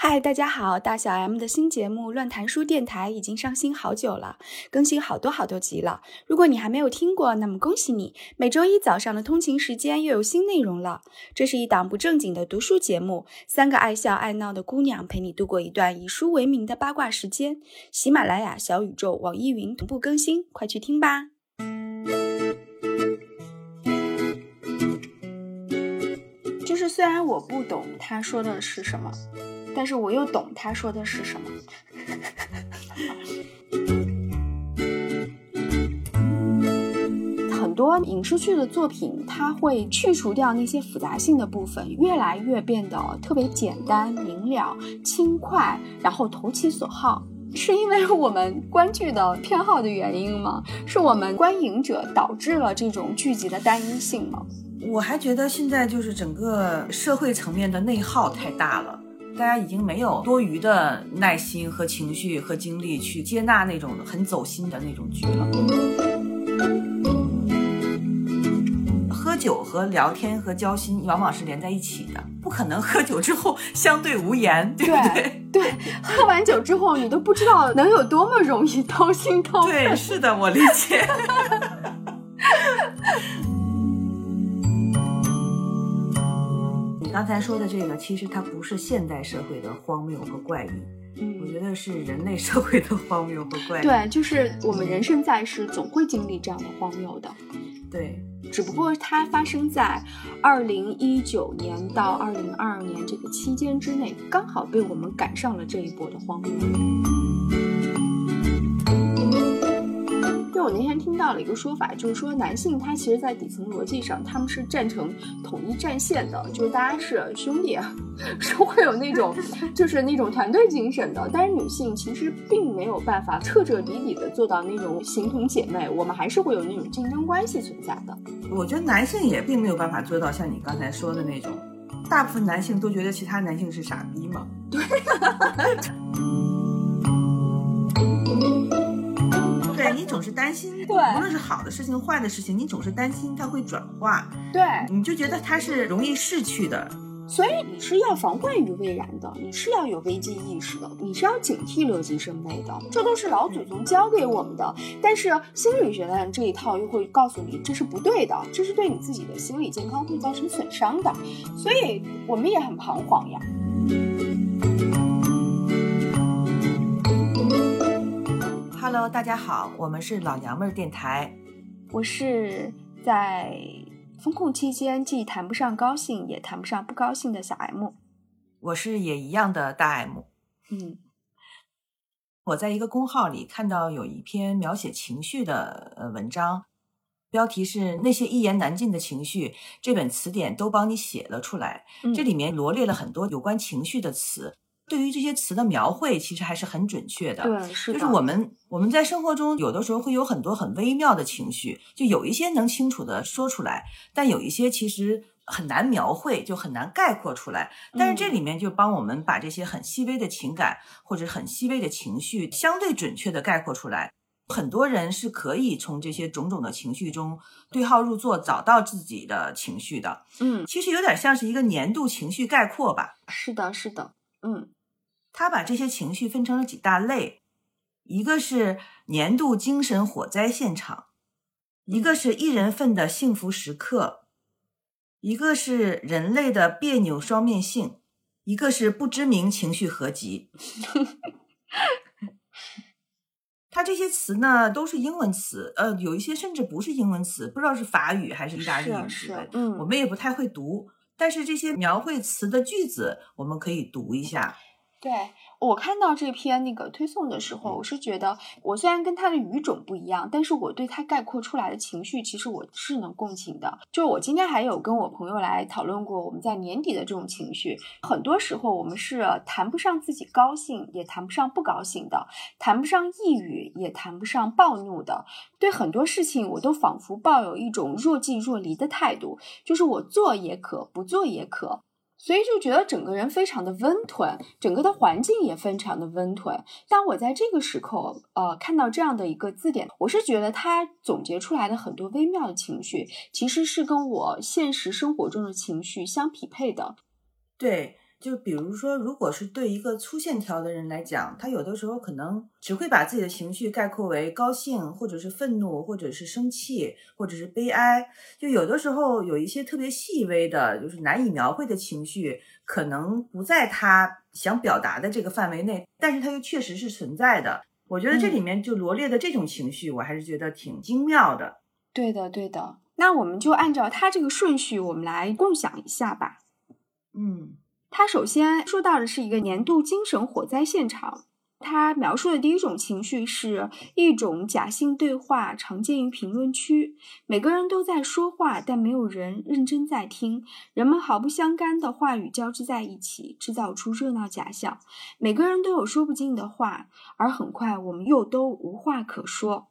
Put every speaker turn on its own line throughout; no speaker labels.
嗨，大家好！大小 M 的新节目《乱谈书电台》已经上新好久了，更新好多好多集了。如果你还没有听过，那么恭喜你！每周一早上的通勤时间又有新内容了。这是一档不正经的读书节目，三个爱笑爱闹的姑娘陪你度过一段以书为名的八卦时间。喜马拉雅、小宇宙、网易云同步更新，快去听吧！虽然我不懂他说的是什么。但是我又懂他说的是什么。很多影视剧的作品，它会去除掉那些复杂性的部分，越来越变得特别简单明了、轻快，然后投其所好。是因为我们观剧的偏好的原因吗？是我们观影者导致了这种剧集的单一性吗？
我还觉得现在就是整个社会层面的内耗太大了。大家已经没有多余的耐心和情绪和精力去接纳那种很走心的那种剧了。喝酒和聊天和交心往往是连在一起的，不可能喝酒之后相对无言，对不对？
对，喝完酒之后你都不知道能有多么容易掏心掏肺。
对，是的，我理解。刚才说的这个，其实它不是现代社会的荒谬和怪异，我觉得是人类社会的荒谬和怪异。
对，就是我们人生在世，总会经历这样的荒谬的。
对，
只不过它发生在二零一九年到二零二二年这个期间之内，刚好被我们赶上了这一波的荒谬。我那天听到了一个说法，就是说男性他其实，在底层逻辑上，他们是站成统一战线的，就是大家是兄弟，是会有那种就是那种团队精神的。但是女性其实并没有办法彻彻底底的做到那种形同姐妹，我们还是会有那种竞争关系存在的。
我觉得男性也并没有办法做到像你刚才说的那种，大部分男性都觉得其他男性是傻逼嘛。
对。
你总是担心，
对，
无论是好的事情、坏的事情，你总是担心它会转化，
对，
你就觉得它是容易逝去的，
所以你是要防患于未然的，你是要有危机意识的，你是要警惕乐极生悲的，这都是老祖宗教给我们的。但是心理学的这一套又会告诉你这是不对的，这是对你自己的心理健康会造成损伤的，所以我们也很彷徨呀。
Hello，大家好，我们是老娘们儿电台。
我是在风控期间既谈不上高兴，也谈不上不高兴的小 M。
我是也一样的大
M。嗯，
我在一个公号里看到有一篇描写情绪的呃文章，标题是“那些一言难尽的情绪”，这本词典都帮你写了出来。这里面罗列了很多有关情绪的词。对于这些词的描绘，其实还是很准确的。
对，是
就是我们我们在生活中有的时候会有很多很微妙的情绪，就有一些能清楚的说出来，但有一些其实很难描绘，就很难概括出来。但是这里面就帮我们把这些很细微的情感或者很细微的情绪相对准确的概括出来。很多人是可以从这些种种的情绪中对号入座，找到自己的情绪的。
嗯，
其实有点像是一个年度情绪概括吧。
是的，是的，嗯。
他把这些情绪分成了几大类，一个是年度精神火灾现场，一个是一人份的幸福时刻，一个是人类的别扭双面性，一个是不知名情绪合集。他这些词呢都是英文词，呃，有一些甚至不是英文词，不知道是法语还是意大利语
之类，嗯，
我们也不太会读。但是这些描绘词的句子，我们可以读一下。
对我看到这篇那个推送的时候，我是觉得，我虽然跟他的语种不一样，但是我对他概括出来的情绪，其实我是能共情的。就我今天还有跟我朋友来讨论过，我们在年底的这种情绪，很多时候我们是谈不上自己高兴，也谈不上不高兴的，谈不上抑郁，也谈不上暴怒的。对很多事情，我都仿佛抱有一种若即若离的态度，就是我做也可，不做也可。所以就觉得整个人非常的温吞，整个的环境也非常的温吞。当我在这个时候，呃，看到这样的一个字典，我是觉得它总结出来的很多微妙的情绪，其实是跟我现实生活中的情绪相匹配的。
对，就比如说，如果是对一个粗线条的人来讲，他有的时候可能只会把自己的情绪概括为高兴，或者是愤怒，或者是生气，或者是悲哀。就有的时候有一些特别细微的，就是难以描绘的情绪，可能不在他想表达的这个范围内，但是它又确实是存在的。我觉得这里面就罗列的这种情绪，我还是觉得挺精妙的。
对的，对的。那我们就按照他这个顺序，我们来共享一下吧。
嗯。
他首先说到的是一个年度精神火灾现场。他描述的第一种情绪是一种假性对话，常见于评论区。每个人都在说话，但没有人认真在听。人们毫不相干的话语交织在一起，制造出热闹假象。每个人都有说不尽的话，而很快我们又都无话可说。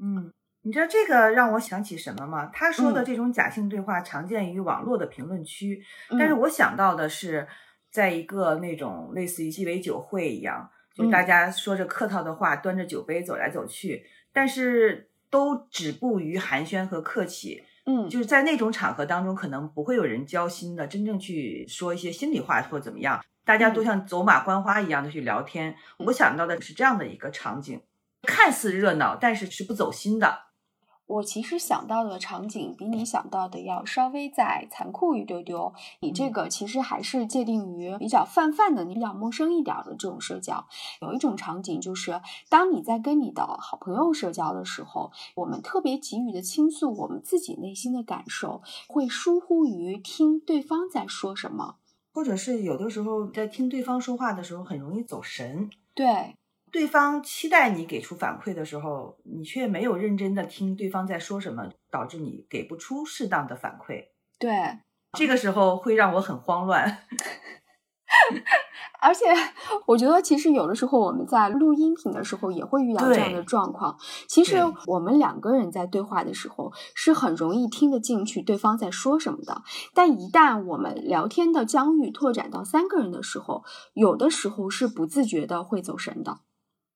嗯。你知道这个让我想起什么吗？他说的这种假性对话常见于网络的评论区，但是我想到的是，在一个那种类似于鸡尾酒会一样，就大家说着客套的话，端着酒杯走来走去，但是都止步于寒暄和客气。
嗯，
就是在那种场合当中，可能不会有人交心的，真正去说一些心里话或怎么样，大家都像走马观花一样的去聊天。我想到的是这样的一个场景，看似热闹，但是是不走心的。
我其实想到的场景比你想到的要稍微再残酷一丢丢。你这个其实还是界定于比较泛泛的、你比较陌生一点的这种社交。有一种场景就是，当你在跟你的好朋友社交的时候，我们特别急于的倾诉我们自己内心的感受，会疏忽于听对方在说什么，
或者是有的时候在听对方说话的时候很容易走神。
对。
对方期待你给出反馈的时候，你却没有认真的听对方在说什么，导致你给不出适当的反馈。
对，
这个时候会让我很慌乱。
而且，我觉得其实有的时候我们在录音频的时候也会遇到这样的状况。其实我们两个人在对话的时候是很容易听得进去对方在说什么的，但一旦我们聊天的疆域拓展到三个人的时候，有的时候是不自觉的会走神的。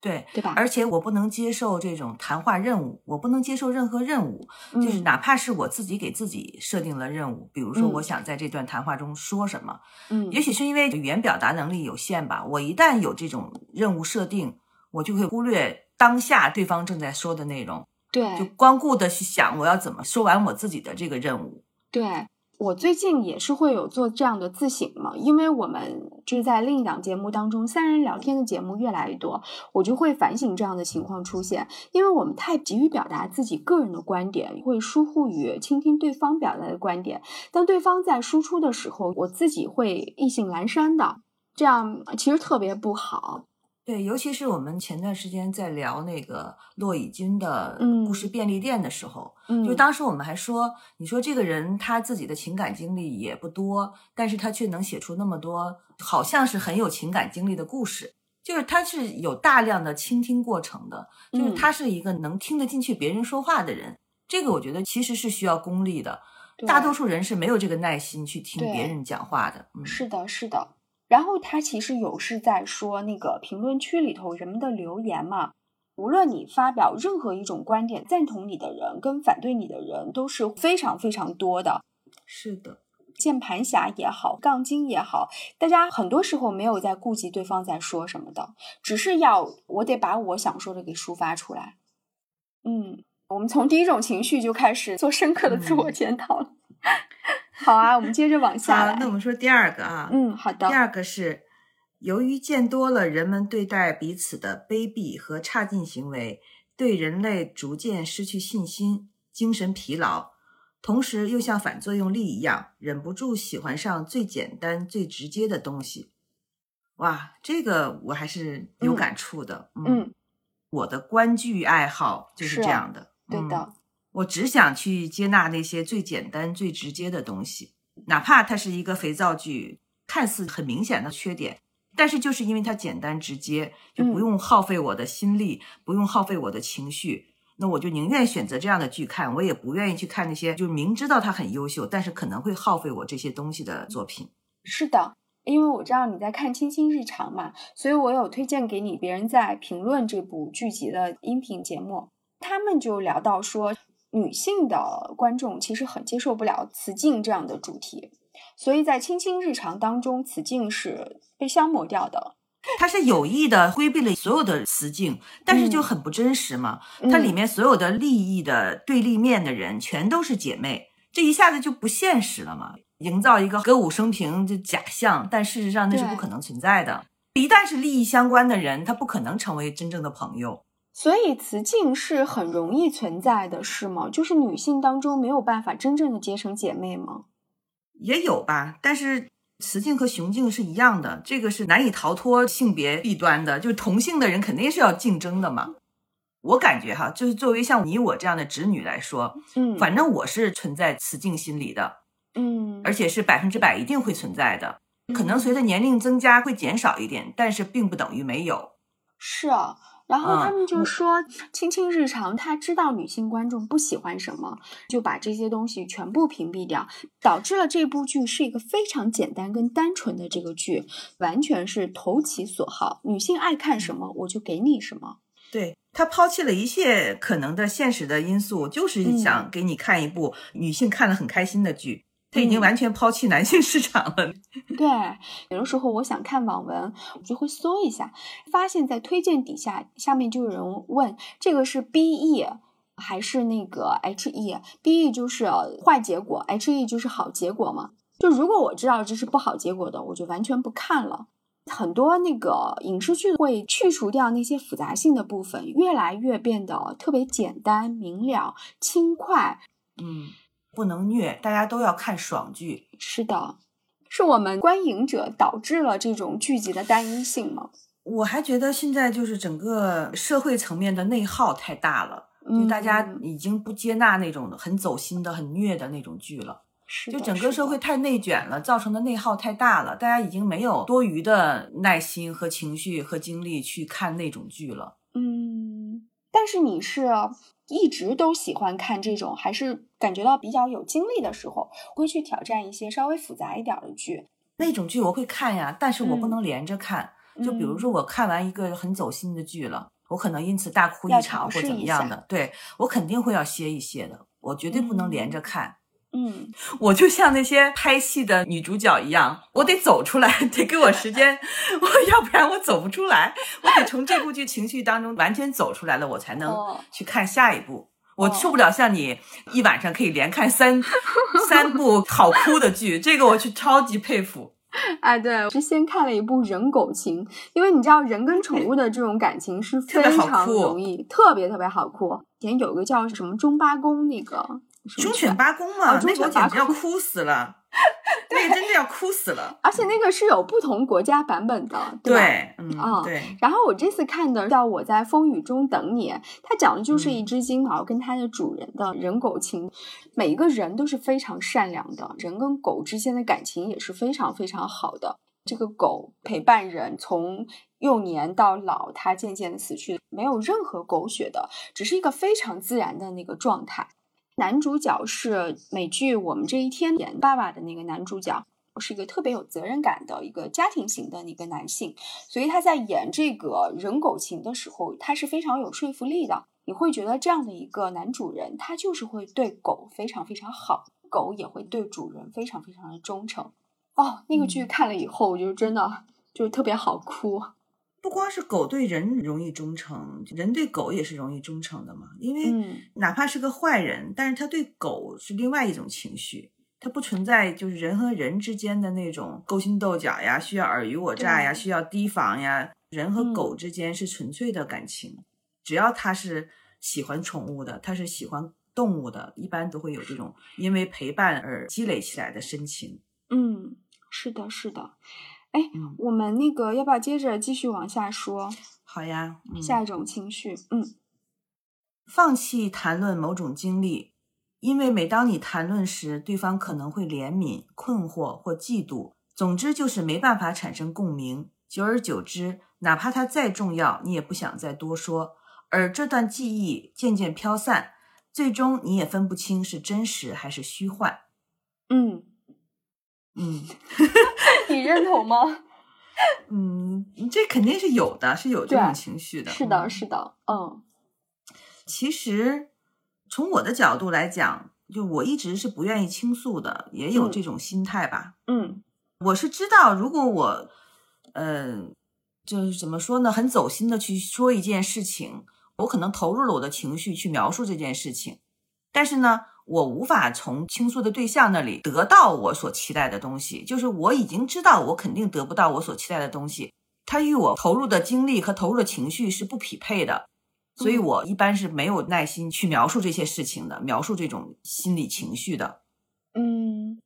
对，
对吧？
而且我不能接受这种谈话任务，我不能接受任何任务，就是哪怕是我自己给自己设定了任务，比如说我想在这段谈话中说什么，
嗯，
也许是因为语言表达能力有限吧，我一旦有这种任务设定，我就会忽略当下对方正在说的内容，
对，
就光顾的去想我要怎么说完我自己的这个任务，
对。我最近也是会有做这样的自省嘛，因为我们就是在另一档节目当中，三人聊天的节目越来越多，我就会反省这样的情况出现，因为我们太急于表达自己个人的观点，会疏忽于倾听对方表达的观点。当对方在输出的时候，我自己会意兴阑珊的，这样其实特别不好。
对，尤其是我们前段时间在聊那个骆以军的故事便利店的时候，就当时我们还说，你说这个人他自己的情感经历也不多，但是他却能写出那么多好像是很有情感经历的故事，就是他是有大量的倾听过程的，就是他是一个能听得进去别人说话的人。这个我觉得其实是需要功力的，大多数人是没有这个耐心去听别人讲话的。
是的，是的。然后他其实有是在说那个评论区里头人们的留言嘛，无论你发表任何一种观点，赞同你的人跟反对你的人都是非常非常多的。
是的，
键盘侠也好，杠精也好，大家很多时候没有在顾及对方在说什么的，只是要我得把我想说的给抒发出来。嗯，我们从第一种情绪就开始做深刻的自我检讨了。好啊，我们接着往下来。
那我们说第二个啊，
嗯，好的。
第二个是由于见多了人们对待彼此的卑鄙和差劲行为，对人类逐渐失去信心，精神疲劳，同时又像反作用力一样，忍不住喜欢上最简单、最直接的东西。哇，这个我还是有感触的。
嗯，
我的观剧爱好就是这样的。
对的。
我只想去接纳那些最简单、最直接的东西，哪怕它是一个肥皂剧，看似很明显的缺点，但是就是因为它简单直接，就不用耗费我的心力，不用耗费我的情绪，那我就宁愿选择这样的剧看，我也不愿意去看那些就明知道它很优秀，但是可能会耗费我这些东西的作品。
是的，因为我知道你在看《清新日常》嘛，所以我有推荐给你别人在评论这部剧集的音频节目，他们就聊到说。女性的观众其实很接受不了雌竞这样的主题，所以在青青日常当中，雌竞是被消磨掉的。
他是有意的规避了所有的雌竞，但是就很不真实嘛。它里面所有的利益的对立面的人全都是姐妹，这一下子就不现实了嘛。营造一个歌舞升平的假象，但事实上那是不可能存在的。一旦是利益相关的人，他不可能成为真正的朋友。
所以雌竞是很容易存在的，是吗？就是女性当中没有办法真正的结成姐妹吗？
也有吧，但是。雌竞和雄竞是一样的，这个是难以逃脱性别弊端的。就是同性的人肯定是要竞争的嘛。我感觉哈，就是作为像你我这样的直女来说，
嗯，
反正我是存在雌竞心理的，
嗯，
而且是百分之百一定会存在的。可能随着年龄增加会减少一点，但是并不等于没有。
是啊。然后他们就说，亲亲日常，他知道女性观众不喜欢什么，就把这些东西全部屏蔽掉，导致了这部剧是一个非常简单跟单纯的这个剧，完全是投其所好，女性爱看什么我就给你什么。
对他抛弃了一切可能的现实的因素，就是想给你看一部女性看了很开心的剧。他已经完全抛弃男性市场了。
对，有的时候我想看网文，我就会搜一下，发现在推荐底下，下面就有人问这个是 B E 还是那个 H E？B E 就是坏结果，H E 就是好结果嘛。就如果我知道这是不好结果的，我就完全不看了。很多那个影视剧会去除掉那些复杂性的部分，越来越变得特别简单明了、轻快。
嗯。不能虐，大家都要看爽剧。
是的，是我们观影者导致了这种剧集的单一性吗？
我还觉得现在就是整个社会层面的内耗太大了，就大家已经不接纳那种很走心的、很虐的那种剧了。
是，
就整个社会太内卷了，造成的内耗太大了，大家已经没有多余的耐心和情绪和精力去看那种剧了。
嗯，但是你是。一直都喜欢看这种，还是感觉到比较有精力的时候，会去挑战一些稍微复杂一点的剧。
那种剧我会看呀，但是我不能连着看。就比如说，我看完一个很走心的剧了，我可能因此大哭一场或怎么样的，对我肯定会要歇一歇的，我绝对不能连着看。
嗯，
我就像那些拍戏的女主角一样，我得走出来，得给我时间，我要不然我走不出来，我得从这部剧情绪当中完全走出来了，我才能去看下一部。我受不了像你一晚上可以连看三 三部好哭的剧，这个我去超级佩服。
哎，对，我是先看了一部人狗情，因为你知道人跟宠物的这种感情是非常容易，特别特别好哭。以前有个叫什么中八公那个。
忠犬八公嘛，那我简直要哭死了，对，真的要哭死了。
而且那个是有不同国家版本的，
对
吧？
嗯，对。
然后我这次看的叫《我在风雨中等你》，它讲的就是一只金毛跟它的主人的人狗情。每一个人都是非常善良的，人跟狗之间的感情也是非常非常好的。这个狗陪伴人从幼年到老，它渐渐的死去，没有任何狗血的，只是一个非常自然的那个状态。男主角是美剧《我们这一天》演爸爸的那个男主角，是一个特别有责任感的一个家庭型的一个男性，所以他在演这个人狗情的时候，他是非常有说服力的。你会觉得这样的一个男主人，他就是会对狗非常非常好，狗也会对主人非常非常的忠诚。哦，那个剧看了以后，我就真的就特别好哭。
不光是狗对人容易忠诚，人对狗也是容易忠诚的嘛。因为哪怕是个坏人，但是他对狗是另外一种情绪，它不存在就是人和人之间的那种勾心斗角呀，需要尔虞我诈呀，需要提防呀。人和狗之间是纯粹的感情，只要他是喜欢宠物的，他是喜欢动物的，一般都会有这种因为陪伴而积累起来的深情。
嗯，是的，是的。哎，我们那个要不要接着继续往下说？
好呀，
下一种情绪，嗯，
放弃谈论某种经历，因为每当你谈论时，对方可能会怜悯、困惑或嫉妒，总之就是没办法产生共鸣。久而久之，哪怕它再重要，你也不想再多说，而这段记忆渐渐飘散，最终你也分不清是真实还是虚幻。
嗯。
嗯，
你认同吗？
嗯，这肯定是有的，是有这种情绪的。
是的，是的，嗯。
其实从我的角度来讲，就我一直是不愿意倾诉的，也有
嗯
这种心态吧。
嗯
我是知道，如果我，呃，就是怎么说呢，很走心的去说一件事情，我可能投入了我的情绪去描述这件事情，但是呢，我无法从倾诉的对象那里得到我所期待的东西，就是我已经知道我肯定得不到我所期待的东西，它与我投入的精力和投入的情绪是不匹配的。所以，
嗯
我一般是没有耐心去描述这些事情的，描述这种心理情绪的。
嗯，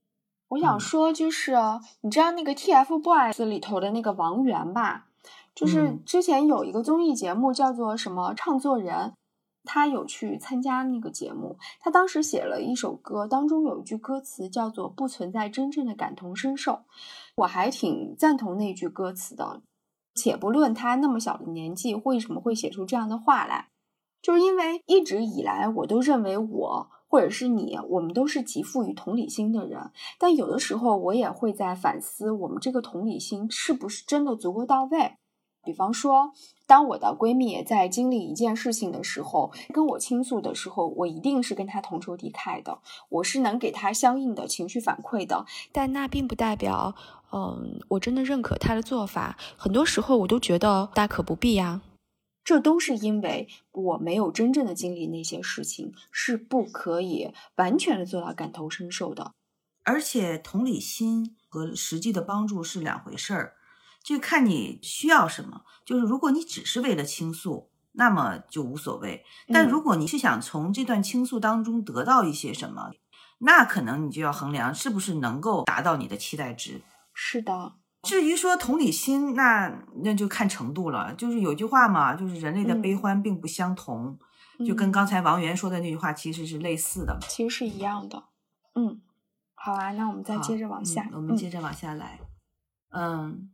我想
嗯
说就是，你知道那个 TFBOYS 里头的那个王源吧？就是
嗯
之前有一个综艺节目叫做什么《唱作人》，他有去参加那个节目。他当时写了一首歌，当中有一句歌词叫做“不存在真正的感同身受”，我还挺赞同那句歌词的。且不论他那么小的年纪为什么会写出这样的话来，就是因为一直以来我都认为我或者是你，我们都是极富于同理心的人。但有的时候我也会在反思，我们这个同理心是不是真的足够到位？比方说，当我的闺蜜在经历一件事情的时候，跟我倾诉的时候，我一定是跟她同仇敌忾的，我是能给她相应的情绪反馈的。但那并不代表，嗯，我真的认可她的做法。很多时候，我都觉得大可不必呀。这都是因为我没有真正的经历那些事情，是不可以完全的做到感同身受的。
而且同理心和实际的帮助是两回事儿，就看你需要什么。就是如果你只是为了倾诉，那么就无所谓；但
嗯
如果你是想从这段倾诉当中得到一些什么，那可能你就要衡量是不是能够达到你的期待值。
是的，
至于说同理心，那那就看程度了。就是有句话嘛，就是人类的
嗯
悲欢并不相同，就跟
嗯
刚才王源说的那句话其实是类似的。
其实是一样的。嗯，好啊，那我们再接着往下。
嗯我们接着往下来。嗯，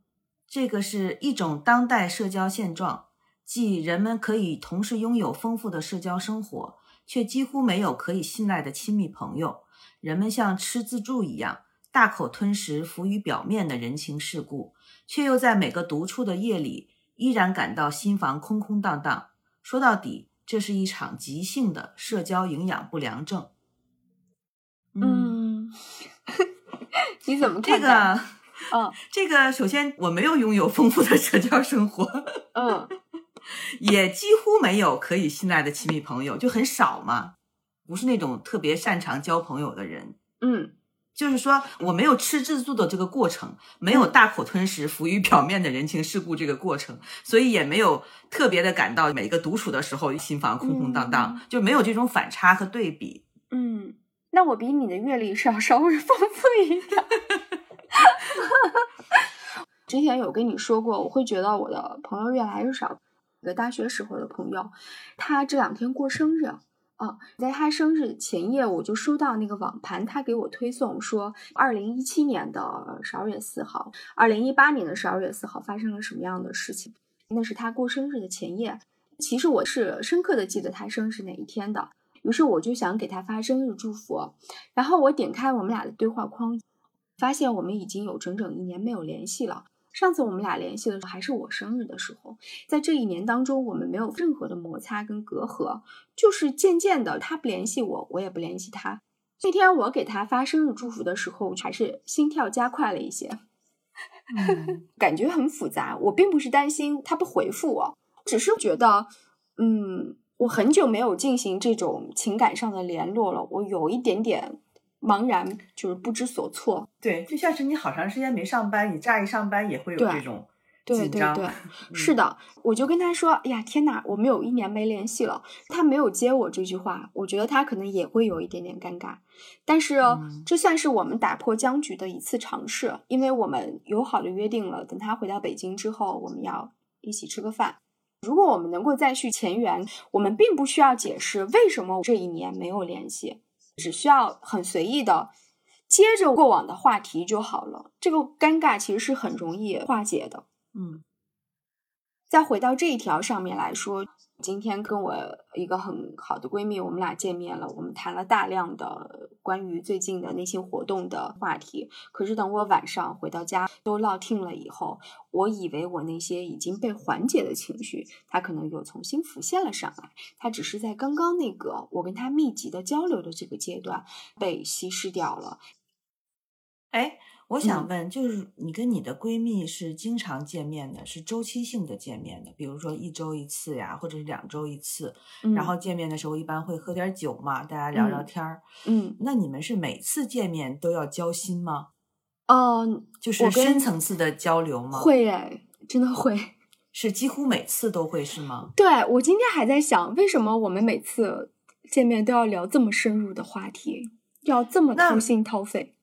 这个是一种当代社交现状，即人们可以同时拥有丰富的社交生活，却几乎没有可以信赖的亲密朋友。人们像吃自助一样，大口吞食浮于表面的人情世故，却又在每个独处的夜里，依然感到心房空空荡荡。说到底，这是一场急性的社交营养不良症。
嗯，你怎么
这
看这？
个，
嗯
这个，首先我没有拥有丰富的社交生活，
嗯
也几乎没有可以信赖的亲密朋友，就很少嘛。不是那种特别擅长交朋友的人，
嗯
就是说我没有吃自助的这个过程，没有大口吞食浮于表面的人情世故这个过程，所以也没有特别的感到每个独处的时候心房空空荡荡，就没有这种反差和对比。
嗯，那我比你的阅历是要稍微丰富一点。之前有跟你说过，我会觉得我的朋友越来越少。一个大学时候的朋友，他这两天过生日。啊，在他生日前夜，我就收到那个网盘，他给我推送说，二零一七年的十二月四号，二零一八年的十二月四号发生了什么样的事情？那是他过生日的前夜。其实我是深刻的记得他生日哪一天的，于是我就想给他发生日祝福。然后我点开我们俩的对话框，发现我们已经有整整一年没有联系了。上次我们俩联系的时候还是我生日的时候，在这一年当中，我们没有任何的摩擦跟隔阂，就是渐渐的他不联系我，我也不联系他。那天我给他发生日祝福的时候，还是心跳加快了一些，
嗯
感觉很复杂。我并不是担心他不回复我，只是觉得，嗯，我很久没有进行这种情感上的联络了，我有一点点茫然，就是不知所措。
对，就像是你好长时间没上班，你乍一上班也会有这种
对
紧张。
对对，
嗯
是的，我就跟他说：“哎呀，天哪，我们有一年没联系了。”他没有接我这句话，我觉得他可能也会有一点点尴尬。但是、
嗯
这算是我们打破僵局的一次尝试，因为我们友好的约定了，等他回到北京之后，我们要一起吃个饭。如果我们能够再续前缘，我们并不需要解释为什么这一年没有联系，只需要很随意的接着过往的话题就好了。这个尴尬其实是很容易化解的。
嗯
再回到这一条上面来说，今天跟我一个很好的闺蜜，我们俩见面了，我们谈了大量的关于最近的那些活动的话题。可是等我晚上回到家都落听了以后，我以为我那些已经被缓解的情绪，它可能又重新浮现了上来。它只是在刚刚那个我跟他密集的交流的这个阶段被稀释掉了。
哎。我想问，就是你跟你的闺蜜是经常见面的，是周期性的见面的，比如说一周一次呀，或者是两周一次。然后见面的时候一般会喝点酒嘛，大家聊聊天儿。
嗯，
那你们是每次见面都要交心吗？
哦，
就是深层次的交流吗？
会哎，真的会，
是几乎每次都会是吗？
对，我今天还在想，为什么我们每次见面都要聊这么深入的话题，要这么掏心掏肺？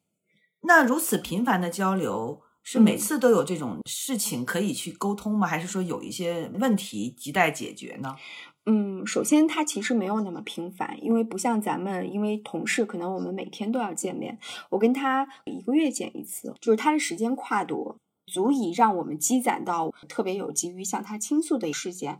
那如此频繁的交流，是每次都有这种事情可以去沟通吗？还是说有一些问题亟待解决呢？
嗯，首先它其实没有那么频繁，因为不像咱们，因为同事可能我们每天都要见面，我跟他一个月见一次，就是他的时间跨度足以让我们积攒到特别有急于向他倾诉的事件。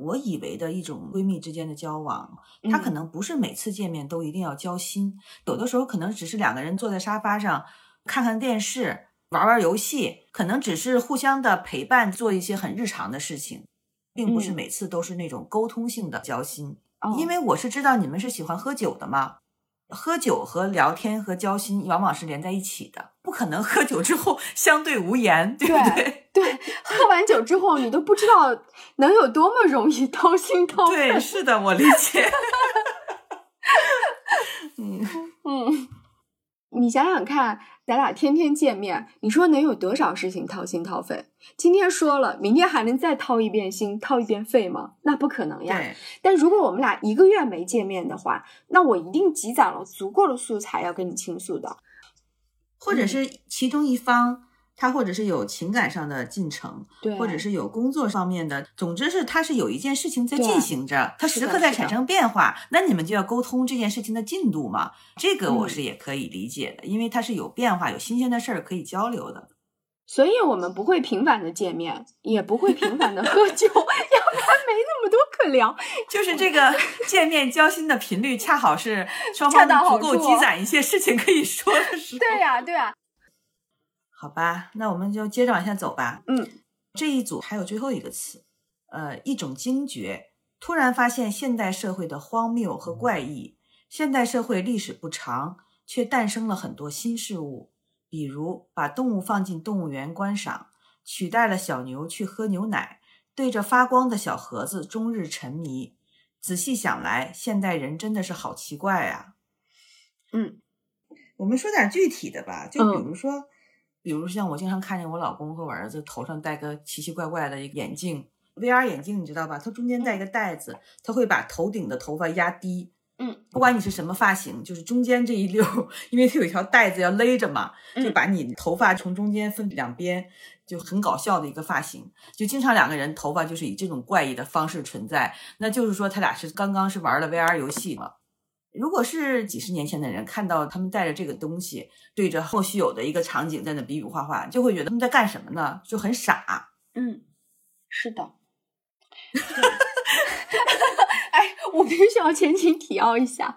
我以为的一种闺蜜之间的交往，她可能不是每次见面都一定要交心，有的时候可能只是两个人坐在沙发上看看电视、玩玩游戏，可能只是互相的陪伴，做一些很日常的事情，并不是每次都是那种沟通性的交心。因为我是知道你们是喜欢喝酒的嘛。喝酒和聊天和交心往往是连在一起的，不可能喝酒之后相对无言，对不
对？对，喝完酒之后你都不知道能有多么容易掏心掏肺。
对，是的，我理解。
嗯 嗯，你想想看。咱俩天天见面，你说能有多少事情掏心掏肺？今天说了，明天还能再掏一遍心、掏一遍肺吗？那不可能呀。但如果我们俩一个月没见面的话，那我一定积攒了足够的素材要跟你倾诉的，
或者是其中一方。他或者是有情感上的进程，
对，
或者是有工作方面的，总之是他是有一件事情在进行着，他时刻在产生变化，那你们就要沟通这件事情的进度嘛。这个我是也可以理解的，因为它是有变化、有新鲜的事儿可以交流的。
所以我们不会频繁的见面，也不会频繁的喝酒，要不然没那么多可聊。
就是这个见面交心的频率，恰好是双方足够积攒一些事情可以说的时候。
对呀，对呀。
好吧，那我们就接着往下走吧。
嗯，
这一组还有最后一个词，呃，一种惊觉，突然发现现代社会的荒谬和怪异。现代社会历史不长，却诞生了很多新事物，比如把动物放进动物园观赏，取代了小牛去喝牛奶，对着发光的小盒子终日沉迷。仔细想来，现代人真的是好奇怪啊。
嗯，
我们说点具体的吧，就比如说。比如像我经常看见我老公和我儿子头上戴个奇奇怪怪的眼镜，VR 眼镜，你知道吧？它中间带一个袋子，它会把头顶的头发压低。
嗯，
不管你是什么发型，就是中间这一溜，因为它有一条带子要勒着嘛，就把你头发从中间分两边，就很搞笑的一个发型。就经常两个人头发就是以这种怪异的方式存在，那就是说他俩是刚刚是玩了 VR 游戏嘛。如果是几十年前的人看到他们带着这个东西，对着后续有的一个场景在那比比划划，就会觉得他们在干什么呢？就很傻。
嗯，是的。哎，我必须要前情提要一下，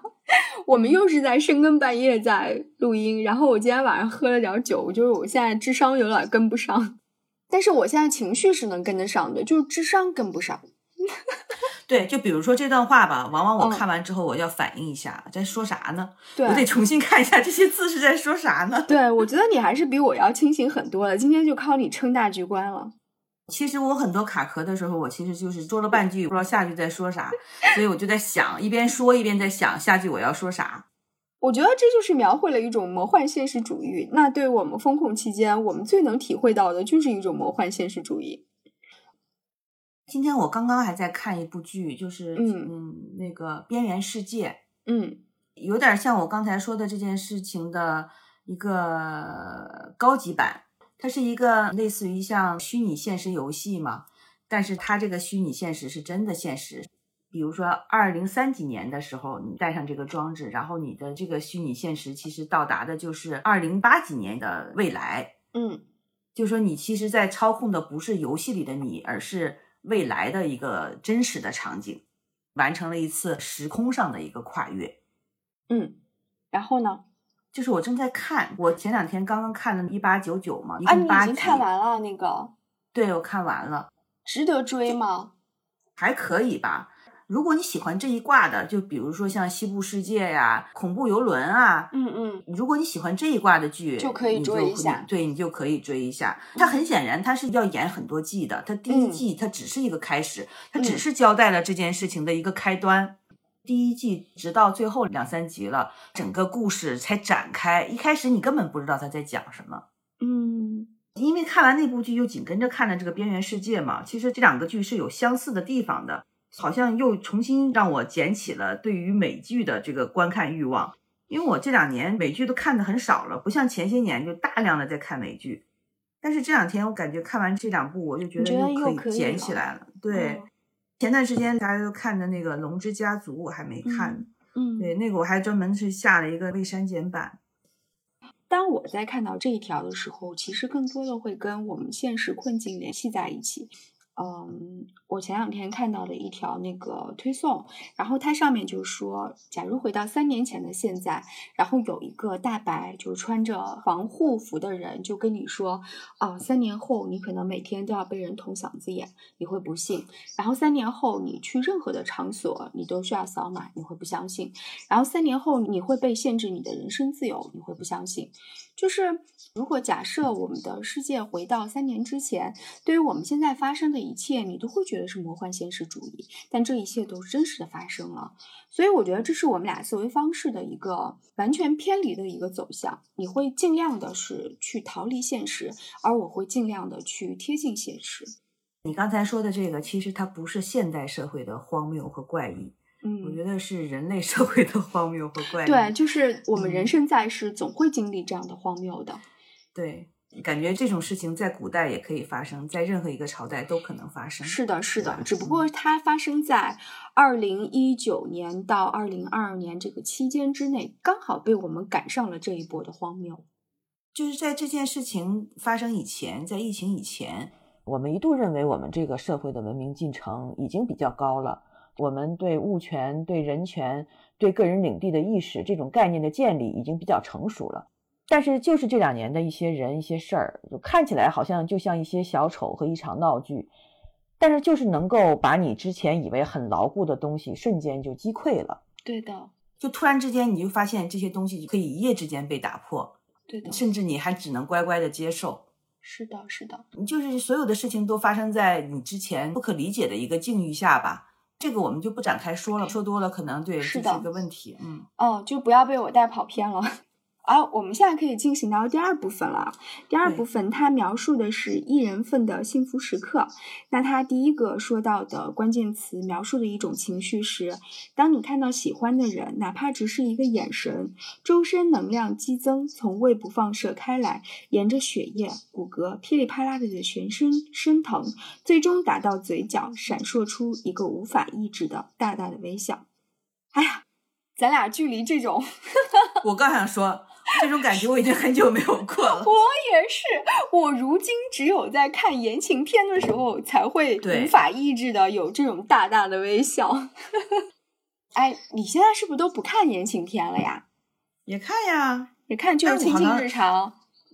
我们又是在深更半夜在录音，然后我今天晚上喝了点酒，就是我现在智商有点跟不上，但是我现在情绪是能跟得上的，就是智商跟不上。
对，就比如说这段话吧，往往我看完之后，我要反应一下在说啥呢？
我
得重新看一下这些字是在说啥呢？
对，我觉得你还是比我要清醒很多了。今天就靠你撑大局观了。
其实我很多卡壳的时候，我其实就是说了半句，不知道下句在说啥，所以我就在想，一边说一边在想下句我要说啥。
我觉得这就是描绘了一种魔幻现实主义。那对我们风控期间，我们最能体会到的就是一种魔幻现实主义。
今天我刚刚还在看一部剧，就是嗯，那个《边缘世界》，
嗯，
有点像我刚才说的这件事情的一个高级版。它是一个类似于像虚拟现实游戏嘛，但是它这个虚拟现实是真的现实。比如说二零三几年的时候，你带上这个装置，然后你的这个虚拟现实其实到达的就是二零八几年的未来。
嗯，
就说你其实，在操控的不是游戏里的你，而是。未来的一个真实的场景，完成了一次时空上的一个跨越。
嗯，然后呢？
就是我正在看，我前两天刚刚看了《一八九九》嘛，一
啊，你
共八集。
已经看完了那个，
对，我看完了，
值得追吗？
还可以吧。如果你喜欢这一挂的，就比如说像《西部世界》呀、恐怖游轮啊，
嗯嗯，
如果你喜欢这一挂的剧，
就可以追一下
你对你就可以追一下。它很显然，它是要演很多季的。它第一
嗯
季它只是一个开始，它
嗯
只是交代了这件事情的一个开端。第一季直到最后两三集了，整个故事才展开。一开始你根本不知道他在讲什么。
嗯
因为看完那部剧，又紧跟着看了这个《边缘世界》嘛，其实这两个剧是有相似的地方的，好像又重新让我捡起了对于美剧的这个观看欲望。因为我这两年美剧都看的很少了，不像前些年就大量的在看美剧。但是这两天我感觉看完这两部，我就觉得又
又可以
捡起来了。对，
嗯
前段时间大家都看的那个《龙之家族》，我还没看呢。
嗯，
对，那个我还专门是下了一个未删减版。
当我在看到这一条的时候，其实更多的会跟我们现实困境联系在一起。嗯，我前两天看到了一条那个推送，然后它上面就说，假如回到三年前的现在，然后有一个大白，就是穿着防护服的人，就跟你说，啊，三年后你可能每天都要被人捅嗓子眼，你会不信；然后三年后你去任何的场所，你都需要扫码，你会不相信；然后三年后你会被限制你的人身自由，你会不相信。就是如果假设我们的世界回到三年之前，对于我们现在发生的一切，你都会觉是魔幻现实主义，但这一切都是真实的发生了。所以我觉得这是我们俩思维方式的一个完全偏离的一个走向。你会尽量的是去逃离现实，而我会尽量的去贴近现实。
你刚才说的这个，其实它不是现代社会的荒谬和怪异，
嗯，
我觉得是人类社会的荒谬和怪异。
对，就是我们人
嗯
生在世，总会经历这样的荒谬的。
对，感觉这种事情在古代也可以发生，在任何一个朝代都可能发生。
是的，是的，只不过它发生在二零一九年到二零二二年这个期间之内，刚好被我们赶上了这一波的荒谬。
就是在这件事情发生以前，在疫情以前，
我们一度认为我们这个社会的文明进程已经比较高了，我们对物权、对人权、对个人领地的意识这种概念的建立已经比较成熟了。但是，就是这两年的一些人、一些事儿，就看起来好像就像一些小丑和一场闹剧，但是就是能够把你之前以为很牢固的东西瞬间就击溃了。
对的，
就突然之间你就发现这些东西可以一夜之间被打破，
对的，
甚至你还只能乖乖的接受。
是的，是的，
你就是所有的事情都发生在你之前不可理解的一个境遇下吧。这个我们就不展开说了，说多了可能对
是的
这是一个问题。嗯，
哦，就不要被我带跑偏了。啊，我们现在可以进行到第二部分了。第二部分它描述的是一人份的幸福时刻。那它第一个说到的关键词描述的一种情绪是：当你看到喜欢的人，哪怕只是一个眼神，周身能量激增，从胃部放射开来，沿着血液、骨骼噼里啪啦的在全身升腾，最终打到嘴角，闪烁出一个无法抑制的大大的微笑。哎呀，咱俩距离这种。
我刚想说，这种感觉我已经很久没有过了。
我也是，我如今只有在看言情片的时候，才会无法抑制的有这种大大的微笑。哎，你现在是不是都不看言情片了呀？
也看呀，
也看就是《亲近
但我好像
日常》。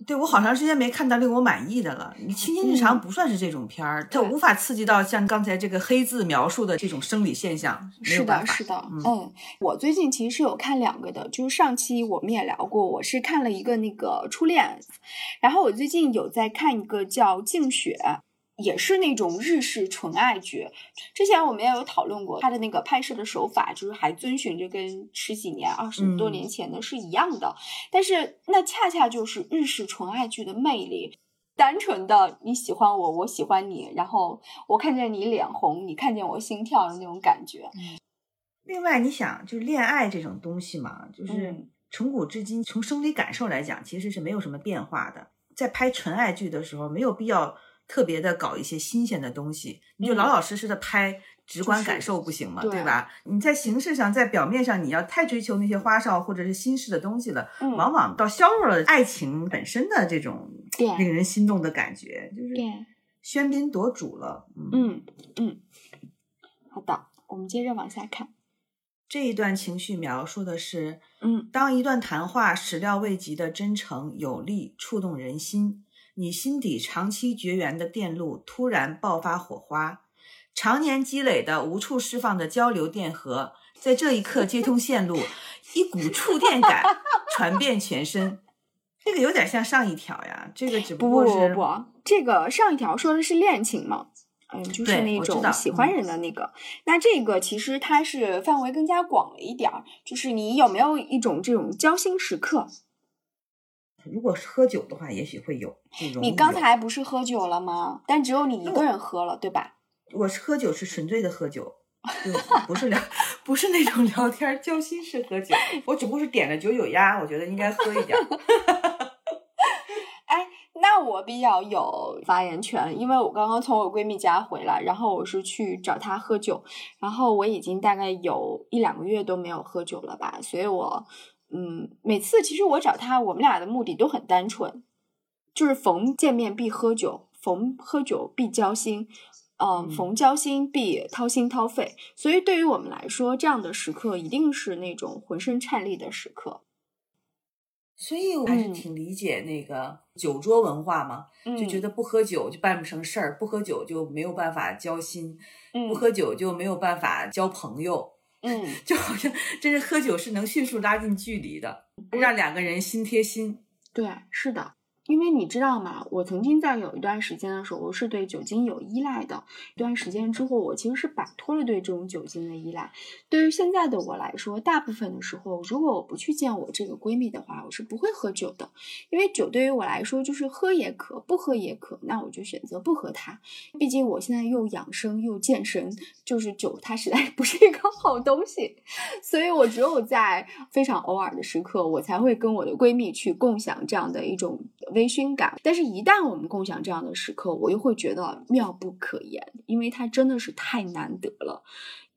对我好长时间没看到令我满意的了。你《亲近日常》不算是这种片儿，它无法刺激到像刚才这个黑字描述的这种生理现象。
是的，是的，
嗯
嗯，我最近其实是有看两个的，就是上期我们也聊过，我是看了一个那个《初恋》，然后我最近有在看一个叫《静雪》。也是那种日式纯爱剧，之前我们也有讨论过，它的那个拍摄的手法，就是还遵循着跟十几年、二十多
嗯
年前的是一样的。但是那恰恰就是日式纯爱剧的魅力，单纯的你喜欢我，我喜欢你，然后我看见你脸红，你看见我心跳的那种感觉。
另外，你想，就是恋爱这种东西嘛，就是
嗯
从古至今，从生理感受来讲，其实是没有什么变化的。在拍纯爱剧的时候，没有必要特别的搞一些新鲜的东西，你就
嗯
老老实实的拍，直观感受不行吗？
对
对吧？你在形式上，在表面上，你要太追求那些花哨或者是新式的东西了，
嗯
往往到削弱了爱情本身的这种
对
令人心动的感觉，就是
对，
喧宾夺主了。嗯，
嗯嗯，好的，我们接着往下看。
这一段情绪描述的是，
嗯，
当一段谈话始料未及的真诚有力，触动人心，你心底长期绝缘的电路突然爆发火花，常年积累的无处释放的交流电荷，在这一刻接通线路，一股触电感 传遍全身。这个有点像上一条呀，这个只
不
过是
不不，这个上一条说的是恋情嘛，嗯，就是那种喜欢人的那个。那这个其实它是范围更加广了一点儿，就是你有没有一种这种交心时刻？
如果是喝酒的话，也许会有。就容易
你刚才不是喝酒了吗？但只有你一个人喝了，对吧？
我是喝酒是纯粹的喝酒，就不是聊，不是那种聊天交心式喝酒。我只不过是点了九九鸭，我觉得应该喝一点儿。
那我比较有发言权，因为我刚刚从我闺蜜家回来，然后我是去找她喝酒，然后我已经大概有一两个月都没有喝酒了吧，所以我，嗯，每次其实我找他，我们俩的目的都很单纯，就是逢见面必喝酒，逢喝酒必交心，嗯，
嗯。
逢交心必掏心掏肺，所以对于我们来说，这样的时刻一定是那种浑身颤栗的时刻，
所以我还是
嗯。
挺理解那个酒桌文化嘛，就觉
得，
得不喝酒就办不成事儿，不喝酒就没有办法交心，
嗯。
不喝酒就没有办法交朋友，
嗯。
就好像真是喝酒是能迅速拉近距离的，让两个人心贴心。
对，是的，因为你知道吗？我曾经在有一段时间的时候我是对酒精有依赖的，一段时间之后，我其实是摆脱了对这种酒精的依赖。对于现在的我来说，大部分的时候，如果我不去见我这个闺蜜的话，我是不会喝酒的，因为酒对于我来说就是喝也可，不喝也可，那我就选择不喝它。毕竟我现在又养生又健身，就是酒它实在 不是一个好东西，所以我只有在非常偶尔的时刻，我才会跟我的闺蜜去共享这样的一种微醺感。但是，一旦我们共享这样的时刻，我又会觉得妙不可言，因为它真的是太难得了。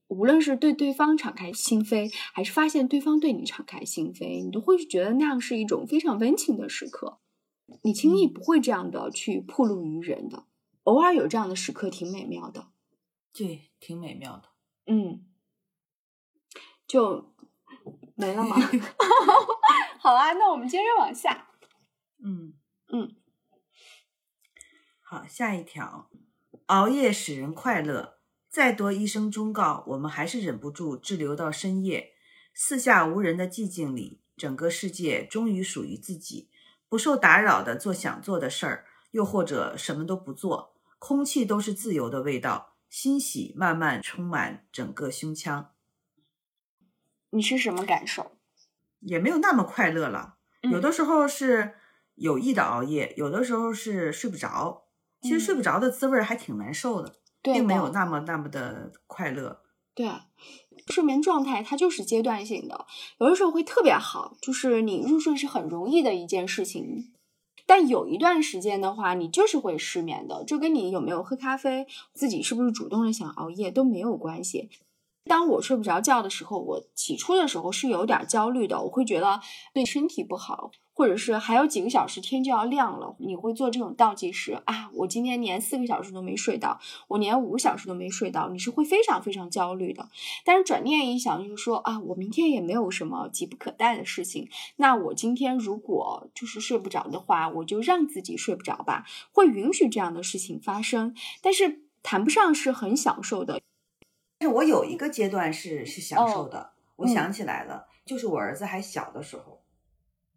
无论是对对方敞开心扉，还是发现对方对你敞开心扉，你都会觉得那样是一种非常温情的时刻。你轻易不会这样的去暴露于人的，偶尔有这样的时刻挺美妙的。
对，挺美妙的。
嗯，就没了吗？好啊，那我们接着往下。
嗯
嗯，
好，下一条，熬夜使人快乐，再多医生忠告，我们还是忍不住滞留到深夜。四下无人的寂静里，整个世界终于属于自己，不受打扰的做想做的事儿，又或者什么都不做，空气都是自由的味道，欣喜慢慢充满整个胸腔，
你是什么感受？
也没有那么快乐了。有
嗯
的时候是有意的熬夜，有的时候是睡不着。其实睡不着的滋味儿还挺难受的，
嗯对
并没有那么那么的快乐。
对，睡眠状态它就是阶段性的，有的时候会特别好，就是你入睡是很容易的一件事情。但有一段时间的话，你就是会失眠的，这跟你有没有喝咖啡，自己是不是主动的想熬夜都没有关系。当我睡不着觉的时候，我起初的时候是有点焦虑的，我会觉得对身体不好，或者是还有几个小时天就要亮了，你会做这种倒计时啊，我今天连四个小时都没睡到，我连五个小时都没睡到，你是会非常非常焦虑的。但是转念一想，就是说啊，我明天也没有什么急不可待的事情，那我今天如果就是睡不着的话，我就让自己睡不着吧，会允许这样的事情发生，但是谈不上是很享受的。
但是我有一个阶段是是享受的，我
嗯
想起来了，就是我儿子还小的时候，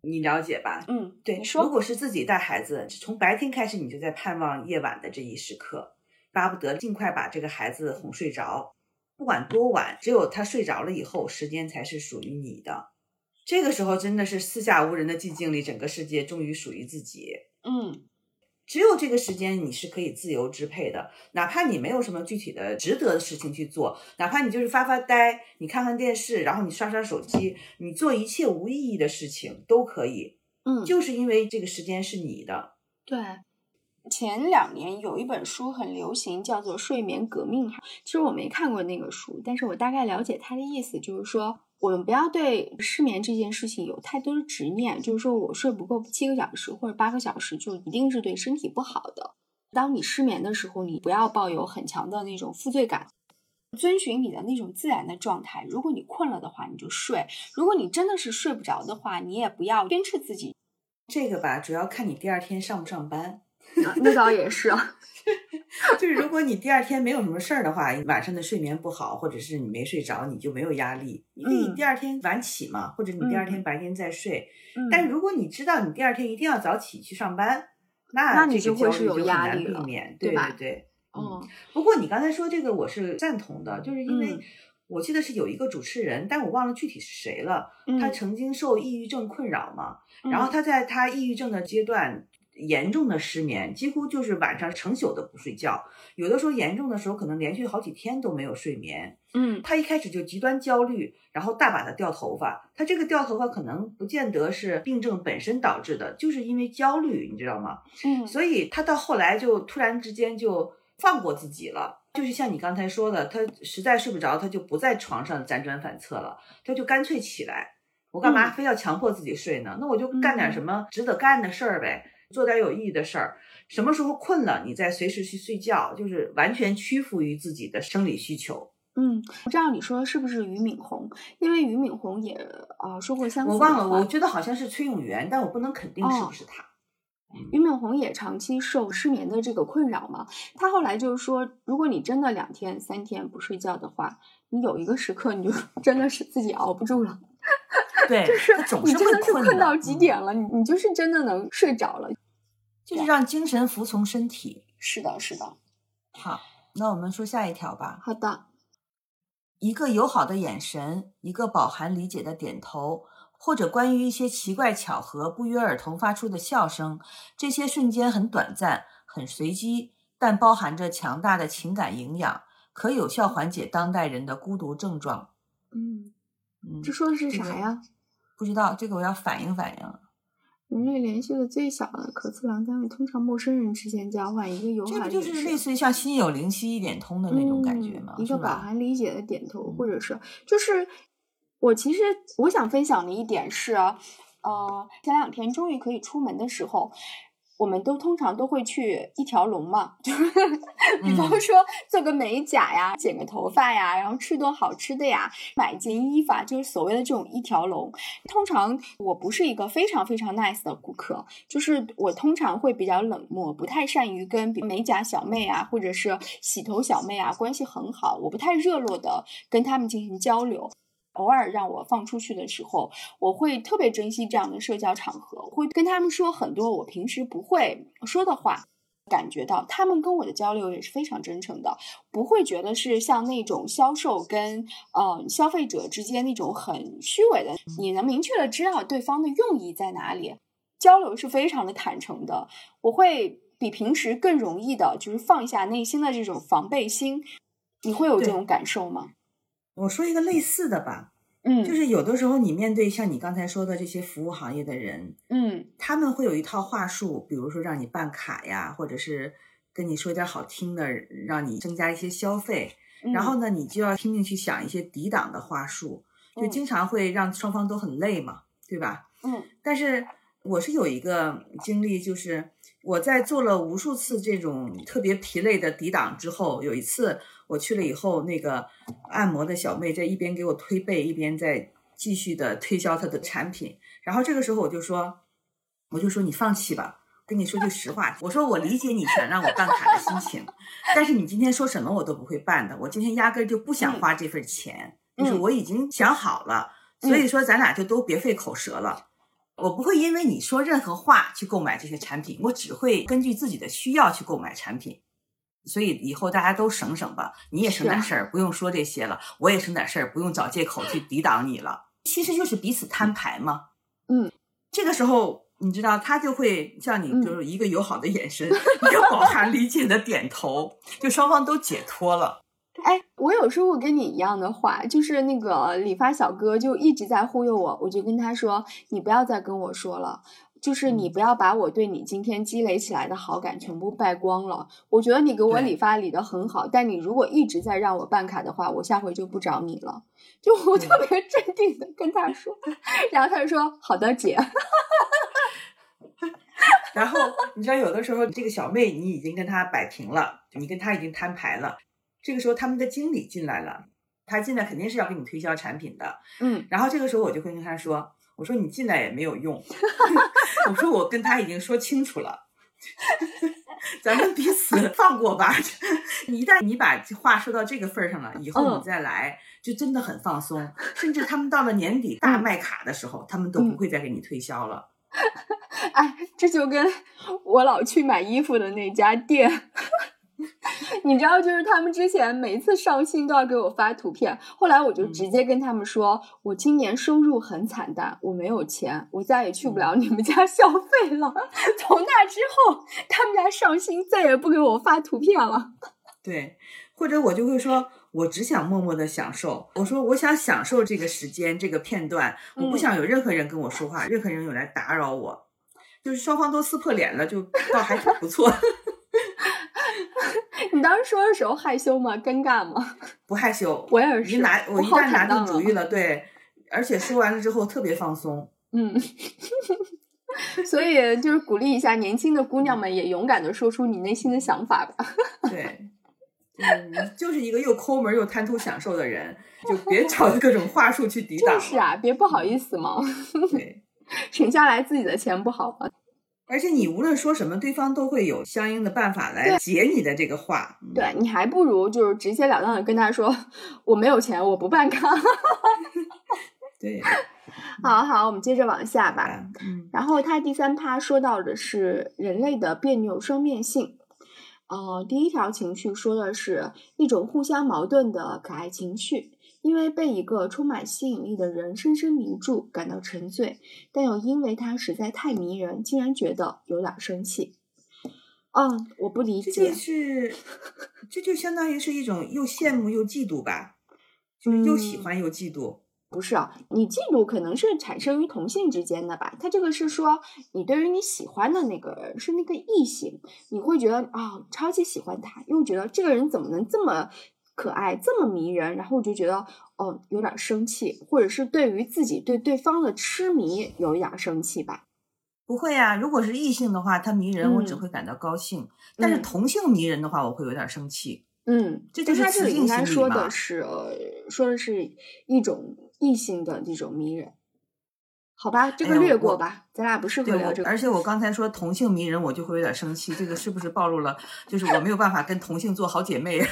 你了解吧？
嗯，
对，
你说
如果是自己带孩子，从白天开始你就在盼望夜晚的这一时刻，巴不得尽快把这个孩子哄睡着，不管多晚，只有他睡着了以后，时间才是属于你的。这个时候真的是四下无人的寂静里，整个世界终于属于自己。
嗯
只有这个时间你是可以自由支配的，哪怕你没有什么具体的值得的事情去做，哪怕你就是发发呆，你看看电视，然后你刷刷手机，你做一切无意义的事情都可以，
嗯，
就是因为这个时间是你的。
对。前两年有一本书很流行，叫做《睡眠革命》。其实我没看过那个书，但是我大概了解它的意思，就是说我们不要对失眠这件事情有太多的执念，就是说我睡不够七个小时或者八个小时，就一定是对身体不好的。当你失眠的时候，你不要抱有很强的那种负罪感。遵循你的那种自然的状态。如果你困了的话，你就睡；如果你真的是睡不着的话，你也不要鞭笞自己。
这个吧，主要看你第二天上不上班。
那倒也是啊，
就是如果你第二天没有什么事儿的话，晚上的睡眠不好，或者是你没睡着，你就没有压力，因为你第二天晚起嘛，或者你第二天白天再睡。但如果你知道你第二天一定要早起去上班，那
你
就
会是有压
力了，对
吧？
对，嗯。不过你刚才说这个我是赞同的，就是因为我记得是有一个主持人，但我忘了具体是谁了，他曾经受抑郁症困扰嘛，然后他在他抑郁症的阶段。严重的失眠，几乎就是晚上成宿的不睡觉，有的时候严重的时候可能连续好几天都没有睡眠。
嗯，
他一开始就极端焦虑，然后大把的掉头发。他这个掉头发可能不见得是病症本身导致的，就是因为焦虑，你知道吗？
嗯，
所以他到后来就突然之间就放过自己了，就是像你刚才说的，他实在睡不着，他就不在床上辗转反侧了，他就干脆起来。我干嘛非要强迫自己睡呢？那我就干点什么值得干的事儿呗。做点有意义的事儿，什么时候困了，你再随时去睡觉，就是完全屈服于自己的生理需求。
嗯，不知道你说的是不是俞敏洪？因为俞敏洪也啊说过相似
我忘了，我觉得好像是崔永元，但我不能肯定是不是他。
俞敏洪也长期受失眠的这个困扰嘛，他后来就是说，如果你真的两天三天不睡觉的话，你有一个时刻你就 真的是自己熬不住了。
对，
就是你真
的
是困到极点了，你你就是真的能睡着了。
就是让精神服从身体。
是的，是的。
好，那我们说下一条吧。
好的。
一个友好的眼神，一个饱含理解的点头，或者关于一些奇怪巧合不约而同发出的笑声，这些瞬间很短暂、很随机，但包含着强大的情感营养，可有效缓解当代人的孤独症状。
嗯嗯，这说的是啥呀？
不知道，这个我要反映反映。
人类联系的最小的可测量单位，通常陌生人之间交换一个友好
的这不就是类似于像心有灵犀一点通的那种感觉吗？
一个饱含理解的点头，或者是就是我其实我想分享的一点是，呃，前两天终于可以出门的时候。我们都通常都会去一条龙嘛，就是比方说做个美甲呀、剪个头发呀，然后吃顿好吃的呀、买一件衣服，啊就是所谓的这种一条龙。通常我不是一个非常非常 nice 的顾客，就是我通常会比较冷漠，不太善于跟美甲小妹啊，或者是洗头小妹啊关系很好，我不太热络的跟他们进行交流。偶尔让我放出去的时候，我会特别珍惜这样的社交场合，会跟他们说很多我平时不会说的话，感觉到他们跟我的交流也是非常真诚的，不会觉得是像那种销售跟呃消费者之间那种很虚伪的，你能明确的知道对方的用意在哪里，交流是非常的坦诚的，我会比平时更容易的，就是放下内心的这种防备心，你会有这种感受吗？
我说一个类似的吧，
嗯，
就是有的时候你面对像你刚才说的这些服务行业的人，
嗯，
他们会有一套话术，比如说让你办卡呀，或者是跟你说点好听的，让你增加一些消费，然后呢，你就要拼命去想一些抵挡的话术，就经常会让双方都很累嘛，对吧？
嗯，
但是我是有一个经历，就是我在做了无数次这种特别疲累的抵挡之后，有一次。我去了以后，那个按摩的小妹在一边给我推背，一边在继续的推销她的产品。然后这个时候我就说，我就说你放弃吧。跟你说句实话，我说我理解你想让我办卡的心情，但是你今天说什么我都不会办的。我今天压根就不想花这份钱，就是我已经想好了。所以说咱俩就都别费口舌了。我不会因为你说任何话去购买这些产品，我只会根据自己的需要去购买产品。所以以后大家都省省吧，你也省点事儿，不用说这些了；我也省点事儿，不用找借口去抵挡你了。其实就是彼此摊牌嘛。
嗯，
这个时候你知道，他就会像你，就是一个友好的眼神，一个饱含理解的点头，就双方都解脱了。
哎，我有说过跟你一样的话，就是那个理发小哥就一直在忽悠我，我就跟他说：“你不要再跟我说了。”就是你不要把我对你今天积累起来的好感全部败光了。我觉得你给我理发理的很好，但你如果一直在让我办卡的话，我下回就不找你了。就我特别镇定的跟他说，然后他就说：“好的，姐。”
然后你知道，有的时候这个小妹你已经跟他摆平了，你跟他已经摊牌了，这个时候他们的经理进来了，他进来肯定是要给你推销产品的。
嗯
然后这个时候我就会跟他说：“我说你进来也没有用，我说我跟他已经说清楚了，咱们彼此放过吧。一旦你把话说到这个份儿上了，以后
嗯
你再来、就真的很放松。甚至他们到了年底大卖卡的时候，他们都不会再给你推销了。
哎，这就跟我老去买衣服的那家店，你知道，就是他们之前每次上新都要给我发图片，后来我就直接跟他们说，我今年收入很惨淡，我没有钱，我再也去不了你们家消费了。从那之后，他们家上新再也不给我发图片了。
对，或者我就会说，我只想默默的享受。我说，我想享受这个时间，这个片段，我不
嗯
想有任何人跟我说话，任何人有来打扰我。就是双方都撕破脸了，就倒还挺不错，
你当时说的时候害羞吗？尴尬吗？
不害羞。
我也是，
一拿我一旦拿定主意了，对，而且说完了之后特别放松。
嗯，所以就是鼓励一下年轻的姑娘们，也勇敢的说出你内心的想法吧。
对，嗯就是一个又抠门又贪图享受的人，就别找各种话术去抵挡。
就是啊，别不好意思嘛，
对，
省下来自己的钱不好吗？
而且你无论说什么，对方都会有相应的办法来解你的这个话。嗯
对你还不如就是直截了当的跟他说，我没有钱，我不办卡。
对，
好好，我们接着往下吧。
嗯
然后他第三趴说到的是人类的别扭双面性。呃，第一条情绪说的是一种互相矛盾的可爱情绪，因为被一个充满吸引力的人深深迷住，感到沉醉，但又因为他实在太迷人，竟然觉得有点生气。嗯，我不理
这
解。
就是，这就相当于是一种又羡慕又嫉妒吧，就是又喜
嗯
欢又嫉妒。
不是啊，你嫉妒可能是产生于同性之间的吧？他这个是说，你对于你喜欢的那个人是那个异性，你会觉得啊、超级喜欢他，又觉得这个人怎么能这么可爱、这么迷人，然后我就觉得哦有点生气，或者是对于自己对对方的痴迷有一点生气吧？
不会呀、如果是异性的话，他迷人，我只
嗯
会感到高兴；但是
嗯
同性迷人的话，我会有点生气。
嗯，
这就是
但他这里
雌性
应该说
心理嘛
的是，呃说的是一种异性的这种迷人。好吧，这个略过吧，咱俩不适合，聊这个。
而且我刚才说同性迷人，我就会有点生气，这个是不是暴露了？就是我没有办法跟同性做好姐妹，
就是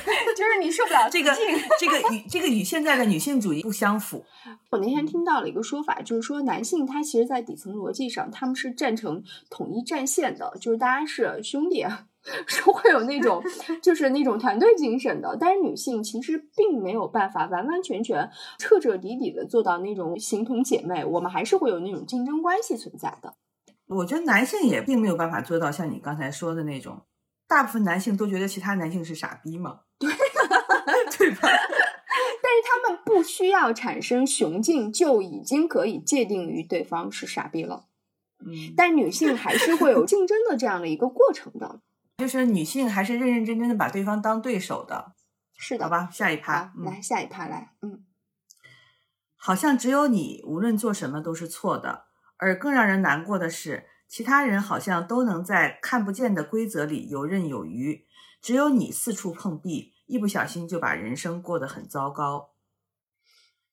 你受不了
这个这个与这个与现在的女性主义不相符。
我那天听到了一个说法，就是说男性他其实，在底层逻辑上，他们是站成统一战线的，就是大家是兄弟，啊 是会有那种 就是那种团队精神的。但是女性其实并没有办法完完全全、彻彻底底的做到那种形同姐妹，我们还是会有那种竞争关系存在的。
我觉得男性也并没有办法做到像你刚才说的那种，大部分男性都觉得其他男性是傻逼嘛，对
但是他们不需要产生雄竞，就已经可以界定于对方是傻逼了。
嗯，
但女性还是会有竞争的这样的一个过程的。
就是女性还是认认真真的把对方当对手的，
是的，
好吧？下一趴，，嗯
来下一趴来，嗯。
好像只有你无论做什么都是错的，而更让人难过的是，其他人好像都能在看不见的规则里游刃有余，只有你四处碰壁，一不小心就把人生过得很糟糕。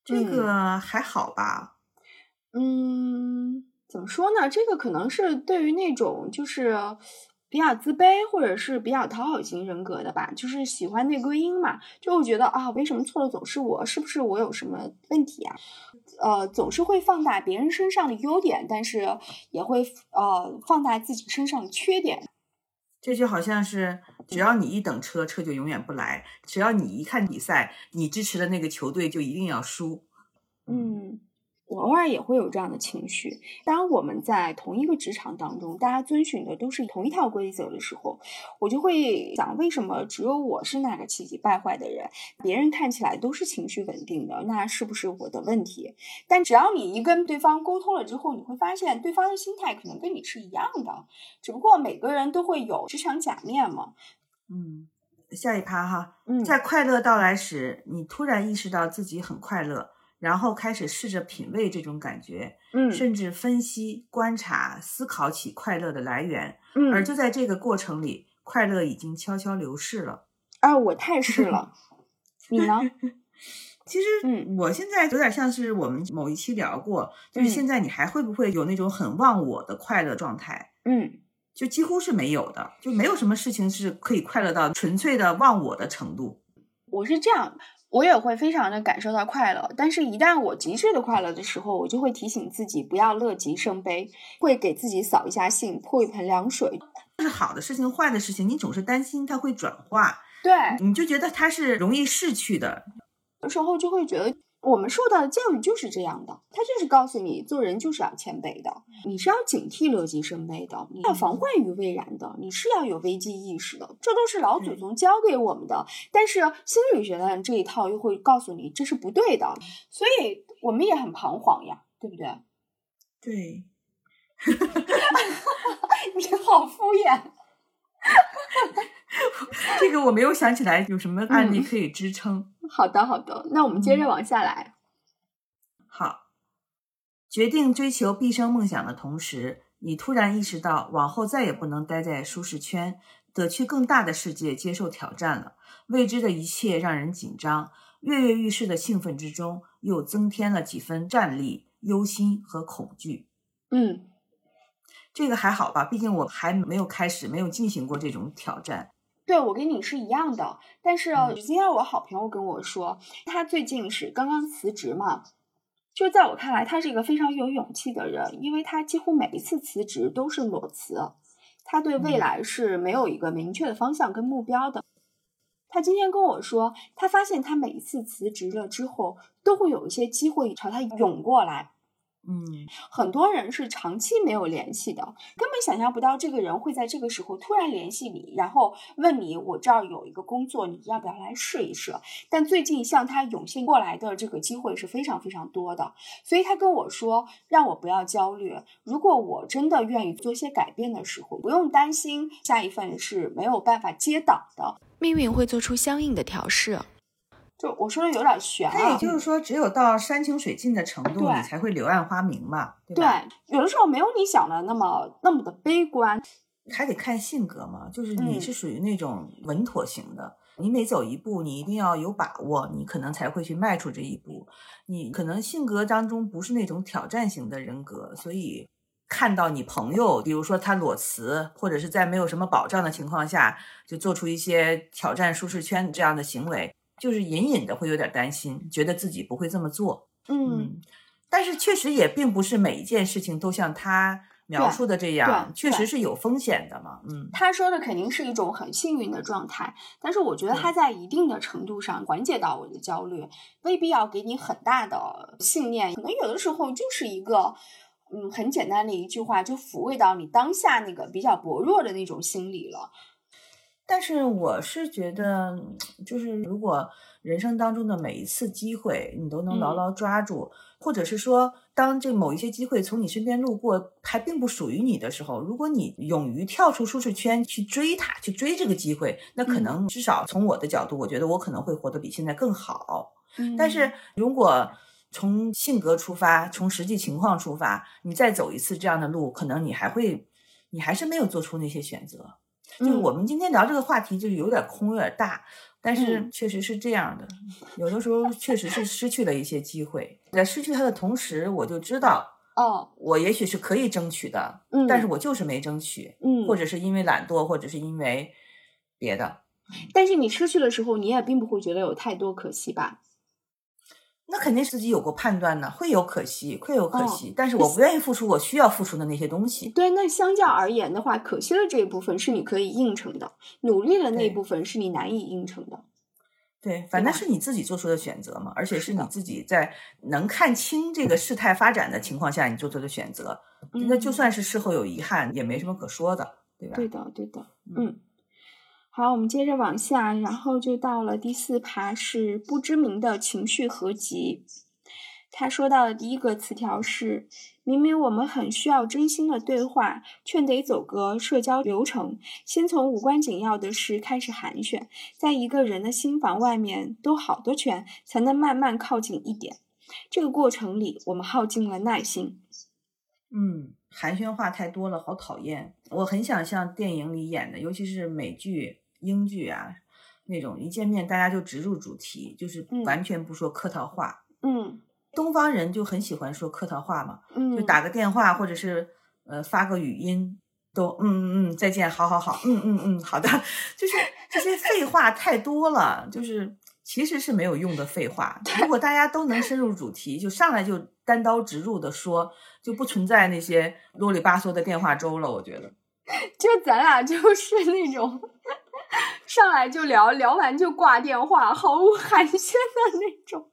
这
嗯
个还好吧？
嗯，怎么说呢？这个可能是对于那种就是比较自卑或者是比较讨好型人格的吧，就是喜欢内归因嘛，就会觉得啊，为什么错的总是我？是不是我有什么问题啊？呃，总是会放大别人身上的优点，但是也会呃放大自己身上的缺点。
这就好像是，只要你一等车，车就永远不来；只要你一看比赛，你支持的那个球队就一定要输。
嗯，我偶尔也会有这样的情绪。当我们在同一个职场当中，大家遵循的都是同一套规则的时候，我就会想，为什么只有我是那个气急败坏的人，别人看起来都是情绪稳定的，那是不是我的问题？但只要你一跟对方沟通了之后，你会发现对方的心态可能跟你是一样的，只不过每个人都会有职场假面嘛。
嗯，下一趴哈，
嗯，
在快乐到来时，你突然意识到自己很快乐，然后开始试着品味这种感觉，
嗯
甚至分析、观察、思考起快乐的来源。
嗯
而就在这个过程里，快乐已经悄悄流逝了。
啊，我太是了。你呢？
其实，
嗯，
我现在有点像是我们某一期聊过，就是
嗯
现在你还会不会有那种很忘我的快乐状态？
嗯，
就几乎是没有的，就没有什么事情是可以快乐到纯粹的忘我的程度。
我是这样，我也会非常的感受到快乐，但是，一旦我极致的快乐的时候，我就会提醒自己不要乐极生悲，会给自己扫一下兴，泼一盆凉水。
是好的事情、坏的事情，你总是担心它会转化，
对，
你就觉得它是容易逝去的。
有时候就会觉得。我们受到的教育就是这样的，他就是告诉你做人就是要谦卑的，你是要警惕乐极生悲的，你要防患于未然的，你是要有危机意识的，这都是老祖宗教给我们的。但是心理学的这一套又会告诉你这是不对的，所以我们也很彷徨呀，对不对？
对，
你好敷衍。
这个我没有想起来有什么案例
嗯
可以支撑。
好的，好的，那我们接着往下来。
好，决定追求毕生梦想的同时，你突然意识到往后再也不能待在舒适圈，得去更大的世界接受挑战了。未知的一切让人紧张，跃跃欲试的兴奋之中，又增添了几分战栗、忧心和恐惧。
嗯
这个还好吧，毕竟我还没有开始，没有进行过这种挑战。
对，我跟你是一样的，但是
嗯
今天我好朋友跟我说，他最近是刚刚辞职嘛，就在我看来，他是一个非常有勇气的人，因为他几乎每一次辞职都是裸辞，他对未
嗯
来是没有一个明确的方向跟目标的。他今天跟我说，他发现他每一次辞职了之后，都会有一些机会朝他涌过来。
嗯，
很多人是长期没有联系的，根本想象不到这个人会在这个时候突然联系你，然后问你：“我这儿有一个工作，你要不要来试一试？”但最近向他涌现过来的这个机会是非常非常多的，所以他跟我说，让我不要焦虑。如果我真的愿意做些改变的时候，不用担心下一份是没有办法接档的，
命运会做出相应的调试。
就我说的有点悬
那也
啊。
就是说，只有到山穷水尽的程度，你才会柳暗花明嘛，对
对？，有的时候没有你想的那么那么的悲观。
还得看性格嘛，就是你
嗯
是属于那种稳妥型的，你每走一步，你一定要有把握，你可能才会去迈出这一步。你可能性格当中不是那种挑战型的人格，所以看到你朋友，比如说他裸辞，或者是在没有什么保障的情况下，就做出一些挑战舒适圈这样的行为，就是隐隐的会有点担心，觉得自己不会这么做。
嗯，
嗯，但是确实也并不是每一件事情都像他描述的这样，确实是有风险的嘛。嗯，
他说的肯定是一种很幸运的状态，但是我觉得他在一定的程度上缓解到我的焦虑，未必要给你很大的信念，可能有的时候就是一个。嗯，很简单的一句话，就抚慰到你当下那个比较薄弱的那种心理了。
但是我是觉得，就是如果人生当中的每一次机会你都能牢
嗯
牢抓住，或者是说，当这某一些机会从你身边路过，还并不属于你的时候，如果你勇于跳出舒适圈去追它，去追这个机会，那可
嗯
能至少从我的角度，我觉得我可能会活得比现在更好。
嗯
但是如果从性格出发，从实际情况出发，你再走一次这样的路，可能你还会，你还是没有做出那些选择。就是
嗯
我们今天聊这个话题，就是有点空，有点大，但是
嗯
确实是这样的。有的时候确实是失去了一些机会，在失去它的同时，我就知道
哦，
我也许是可以争取的，
嗯，
但是我就是没争取，
嗯，
或者是因为懒惰，或者是因为别的。
但是你失去的时候，你也并不会觉得有太多可惜吧？
那肯定自己有过判断呢，会有可惜，会有可
哦
惜，但是我不愿意付出我需要付出的那些东西。
对，那相较而言的话，可惜的这一部分是你可以应承的，努力的那一部分是你难以应承的。
对，反正是你自己做出的选择嘛，而且是你自己在能看清这个事态发展的情况下，你做出的选择。那就
嗯
算是事后有遗憾，也没什么可说的，对吧？
对的，对的，
嗯
嗯。好，我们接着往下，然后就到了第四趴，是不知名的情绪合集。他说到的第一个词条是：明明我们很需要真心的对话，却得走个社交流程，先从无关紧要的事开始寒暄，在一个人的心房外面兜好多圈，才能慢慢靠近一点。这个过程里，我们耗尽了耐心。
嗯，寒暄话太多了，好讨厌。我很想像电影里演的，尤其是美剧、英剧啊，那种一见面大家就直入主题，就是
嗯
完全不说客套话。
嗯
东方人就很喜欢说客套话嘛，
嗯，
就打个电话或者是呃发个语音，都嗯嗯嗯再见，好好好，嗯嗯嗯好的，就是这些废话太多了，就是其实是没有用的废话。如果大家都能深入主题，就上来就单刀直入的说，就不存在那些啰里吧嗦的电话粥了。我觉得，
就咱俩就是那种上来就聊，聊完就挂电话，毫无寒暄的那种。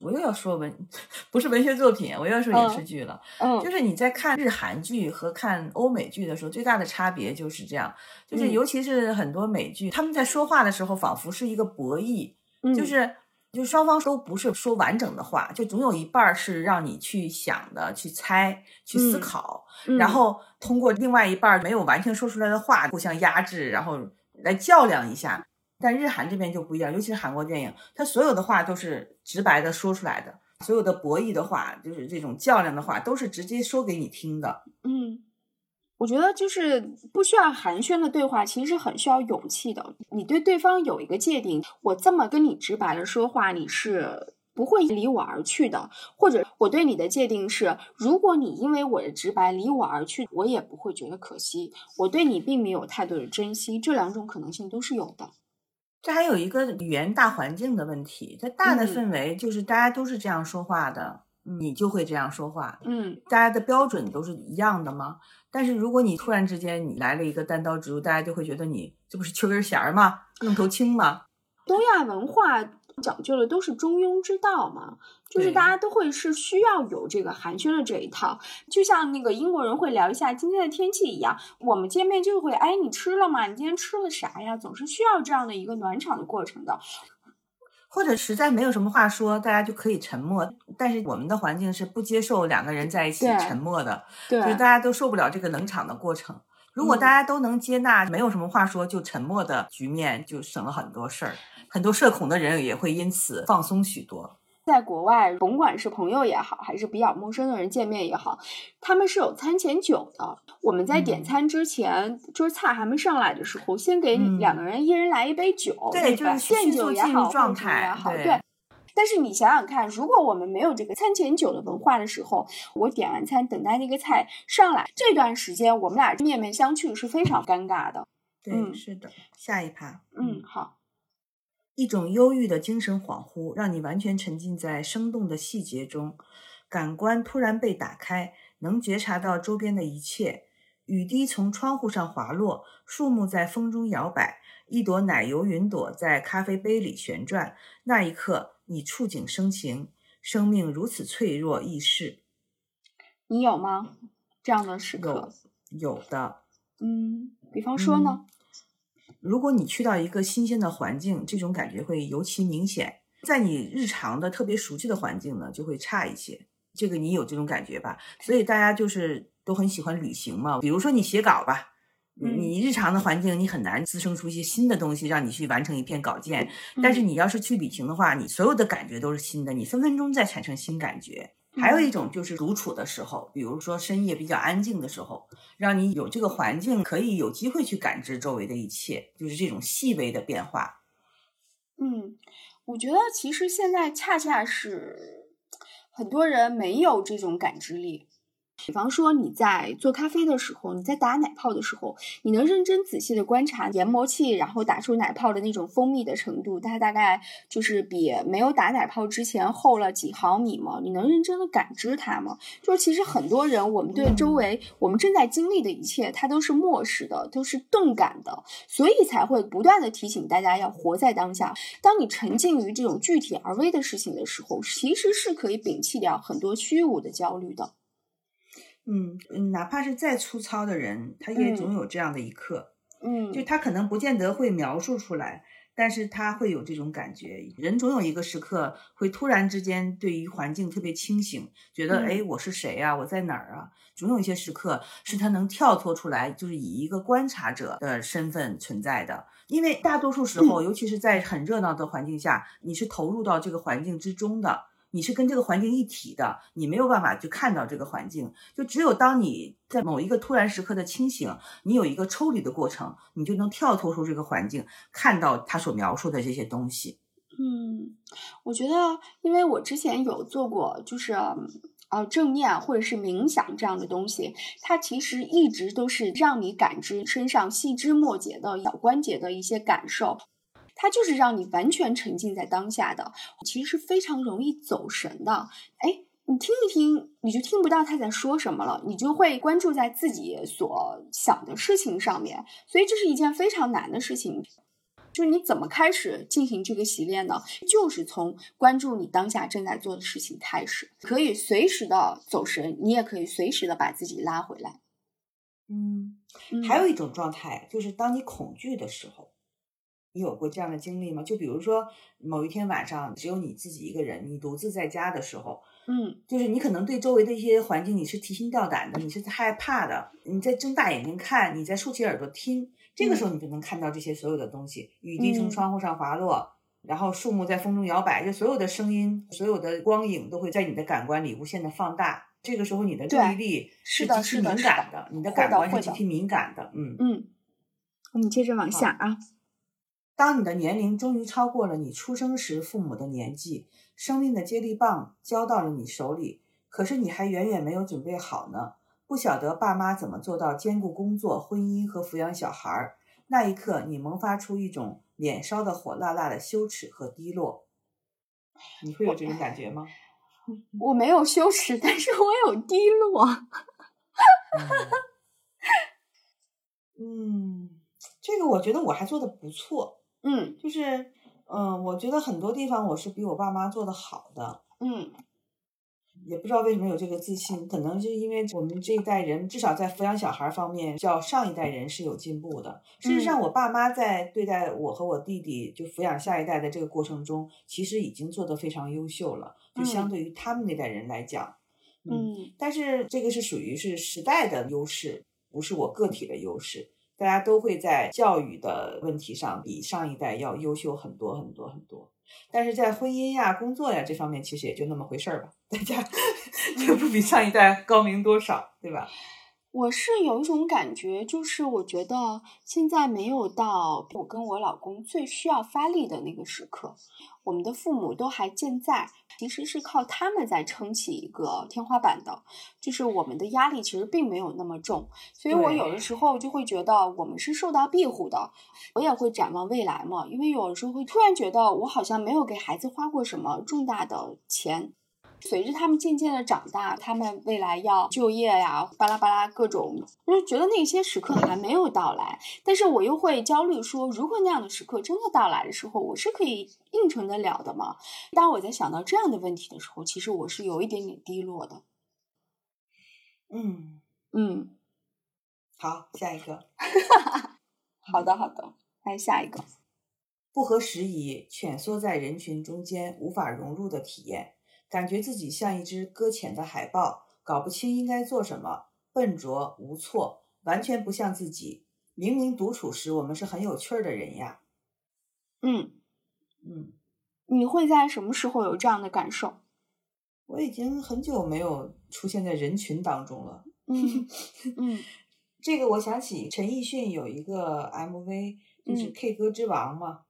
我又要说文，不是文学作品，我又要说影视剧了。
嗯
就是你在看日韩剧和看欧美剧的时候，最大的差别就是这样，就是
嗯
尤其是很多美剧，他们在说话的时候仿佛是一个博弈，
嗯，
就是就双方都不是说完整的话，就总有一半儿是让你去想的、去猜、去思
嗯
考，
嗯
然后通过另外一半儿没有完全说出来的话互相压制，然后来较量一下。但日韩这边就不一样，尤其是韩国电影，它所有的话都是直白的说出来的，所有的博弈的话，就是这种较量的话，都是直接说给你听的。
嗯，我觉得就是不需要寒暄的对话，其实很需要勇气的。你对对方有一个界定，我这么跟你直白的说话，你是不会离我而去的。或者我对你的界定是，如果你因为我的直白离我而去，我也不会觉得可惜。我对你并没有太多的珍惜，这两种可能性都是有的。
这还有一个语言大环境的问题，它大的
嗯
氛围就是大家都是这样说话的，你就会这样说话。
嗯
大家的标准都是一样的吗？但是如果你突然之间你来了一个单刀直入，大家就会觉得你这不是缺根弦儿吗？愣头青吗？
东亚文化讲究的都是中庸之道嘛，就是大家都会是需要有这个寒暄的这一套，就像那个英国人会聊一下今天的天气一样，我们见面就会，哎，你吃了吗？你今天吃了啥呀？总是需要这样的一个暖场的过程的。
或者实在没有什么话说，大家就可以沉默。但是我们的环境是不接受两个人在一起沉默的，
对
就是大家都受不了这个冷场的过程。如果
嗯
大家都能接纳没有什么话说就沉默的局面，就省了很多事儿。很多社恐的人也会因此放松许多。
在国外，甭管是朋友也好，还是比较陌生的人见面也好，他们是有餐前酒的。我们在点
嗯
餐之前，就是菜还没上来的时候，先给
嗯
两个人一人来一杯酒，
对？就是
现酒也好，
状态
也好，
对
对。但是你想想看，如果我们没有这个餐前酒的文化的时候，我点完餐等待那个菜上来，这段时间我们俩面面相觑是非常尴尬的。
对，
嗯
是的。下一趴，
嗯，好，
一种忧郁的精神恍惚，让你完全沉浸在生动的细节中，感官突然被打开，能觉察到周边的一切。雨滴从窗户上滑落，树木在风中摇摆，一朵奶油云朵在咖啡杯里旋转。那一刻，你触景生情，生命如此脆弱易逝。
你有吗？这样的时刻
有？有的，
嗯，比方说呢？
如果你去到一个新鲜的环境，这种感觉会尤其明显。在你日常的特别熟悉的环境呢，就会差一些。这个你有这种感觉吧？所以大家就是都很喜欢旅行嘛。比如说你写稿吧，你日常的环境你很难滋生出一些新的东西，让你去完成一篇稿件。但是
嗯
你要是去旅行的话，你所有的感觉都是新的，你分分钟在产生新感觉。还有一种就是独处的时候，比如说深夜比较安静的时候，让你有这个环境，可以有机会去感知周围的一切，就是这种细微的变化。
嗯，我觉得其实现在恰恰是很多人没有这种感知力。比方说你在做咖啡的时候，你在打奶泡的时候，你能认真仔细的观察研磨器，然后打出奶泡的那种蜂蜜的程度，它大概就是比没有打奶泡之前厚了几毫米吗？你能认真的感知它吗？就是其实很多人，我们对周围我们正在经历的一切，它都是漠视的，都是钝感的，所以才会不断的提醒大家要活在当下。当你沉浸于这种具体而微的事情的时候，其实是可以摒弃掉很多虚无的焦虑的。
嗯嗯，哪怕是再粗糙的人，他也总有这样的一刻，
嗯，
就他可能不见得会描述出来，但是他会有这种感觉。人总有一个时刻会突然之间对于环境特别清醒，觉得
嗯
哎，我是谁呀、我在哪儿啊？总有一些时刻是他能跳脱出来，就是以一个观察者的身份存在的。因为大多数时候，尤其是在很热闹的环境下，你是投入到这个环境之中的。你是跟这个环境一体的，你没有办法去看到这个环境。就只有当你在某一个突然时刻的清醒，你有一个抽离的过程，你就能跳脱出这个环境，看到他所描述的这些东西。
嗯，我觉得，因为我之前有做过，就是呃正念或者是冥想这样的东西，它其实一直都是让你感知身上细枝末节的小关节的一些感受。它就是让你完全沉浸在当下的，其实是非常容易走神的。哎，你听一听，你就听不到他在说什么了，你就会关注在自己所想的事情上面。所以这是一件非常难的事情。就是你怎么开始进行这个习练呢？就是从关注你当下正在做的事情开始，可以随时的走神，你也可以随时的把自己拉回来。
嗯，还有一种状态，就是当你恐惧的时候。你有过这样的经历吗？就比如说某一天晚上只有你自己一个人，你独自在家的时候，
嗯，
就是你可能对周围的一些环境你是提心吊胆的，你是害怕的，你在睁大眼睛看，你在竖起耳朵听，这个时候你就能看到这些所有的东西，雨滴从窗户上滑落，然后树木在风中摇摆，就所有的声音、所有的光影都会在你的感官里无限的放大。这个时候你的注意力
是
极其敏感
的，
你的感官是极其敏感的，
嗯嗯。我们接着往下啊。
当你的年龄终于超过了你出生时父母的年纪，生命的接力棒交到了你手里，可是你还远远没有准备好呢，不晓得爸妈怎么做到兼顾工作、婚姻和抚养小孩儿。那一刻，你萌发出一种脸烧的火辣辣的羞耻和低落。你会有这种感觉吗？
我没有羞耻，但是我有低落。
嗯，这个我觉得我还做的不错。
嗯，
就是，嗯，我觉得很多地方我是比我爸妈做的好的，
嗯，
也不知道为什么有这个自信，可能是因为我们这一代人至少在抚养小孩方面，较上一代人是有进步的。事实上，我爸妈在对待我和我弟弟就抚养下一代的这个过程中，其实已经做得非常优秀了，就相对于他们那代人来讲，
嗯，
但是这个是属于是时代的优势，不是我个体的优势。大家都会在教育的问题上比上一代要优秀很多很多很多，但是在婚姻呀、工作呀这方面，其实也就那么回事儿吧。大家 也不比上一代高明多少，对吧？
我是有一种感觉，就是我觉得现在没有到我跟我老公最需要发力的那个时刻，我们的父母都还健在，其实是靠他们在撑起一个天花板的，就是我们的压力其实并没有那么重，所以我有的时候就会觉得我们是受到庇护的。我也会展望未来嘛，因为有的时候会突然觉得我好像没有给孩子花过什么重大的钱。随着他们渐渐的长大，他们未来要就业呀，巴拉巴拉各种，我就觉得那些时刻还没有到来。但是我又会焦虑，说如果那样的时刻真的到来的时候，我是可以应承得了的吗？当我在想到这样的问题的时候，其实我是有一点点低落的。
嗯
嗯，
好，下一个。
好的好的，来下一个。
不合时宜，蜷缩在人群中间，无法融入的体验。感觉自己像一只搁浅的海豹，搞不清应该做什么，笨拙无措，完全不像自己。明明独处时我们是很有趣儿的人呀。
嗯
嗯，
你会在什么时候有这样的感受？
我已经很久没有出现在人群当中了。
嗯 嗯，
这个我想起陈奕迅有一个 MV，就是《K 歌之王》嘛。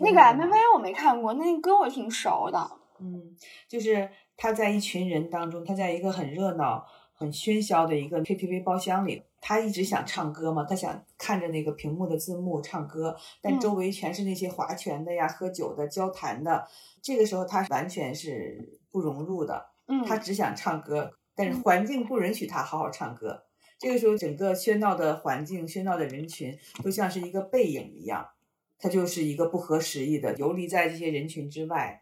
那个 MV 我没看过，那歌我挺熟的。
嗯，就是他在一群人当中，他在一个很热闹、很喧嚣的一个 KTV 包厢里，他一直想唱歌嘛，他想看着那个屏幕的字幕唱歌，但周围全是那些划拳的呀、喝酒的、交谈的。这个时候他完全是不融入的，
嗯，
他只想唱歌，但是环境不允许他好好唱歌。这个时候，整个喧闹的环境、喧闹的人群都像是一个背影一样，他就是一个不合时宜的，游离在这些人群之外。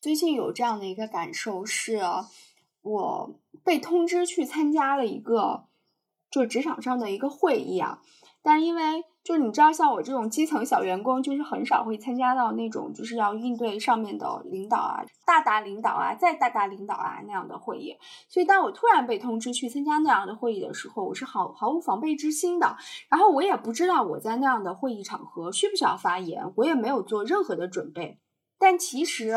最近有这样的一个感受，是我被通知去参加了一个就是职场上的一个会议啊，但因为就是你知道，像我这种基层小员工，就是很少会参加到那种就是要应对上面的领导啊、大大领导啊、再大大领导啊那样的会议，所以当我突然被通知去参加那样的会议的时候，我是毫毫无防备之心的，然后我也不知道我在那样的会议场合需不需要发言，我也没有做任何的准备，但其实。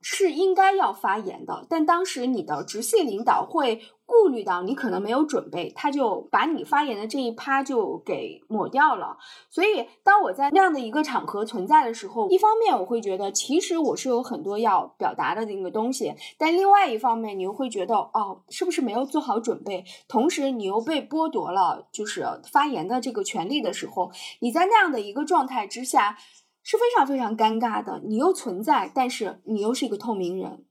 是应该要发言的，但当时你的直系领导会顾虑到你可能没有准备，他就把你发言的这一趴就给抹掉了。所以，当我在那样的一个场合存在的时候，一方面我会觉得其实我是有很多要表达的那个东西，但另外一方面你又会觉得哦，是不是没有做好准备？同时，你又被剥夺了就是发言的这个权利的时候，你在那样的一个状态之下。是非常非常尴尬的，你又存在，但是你又是一个透明人，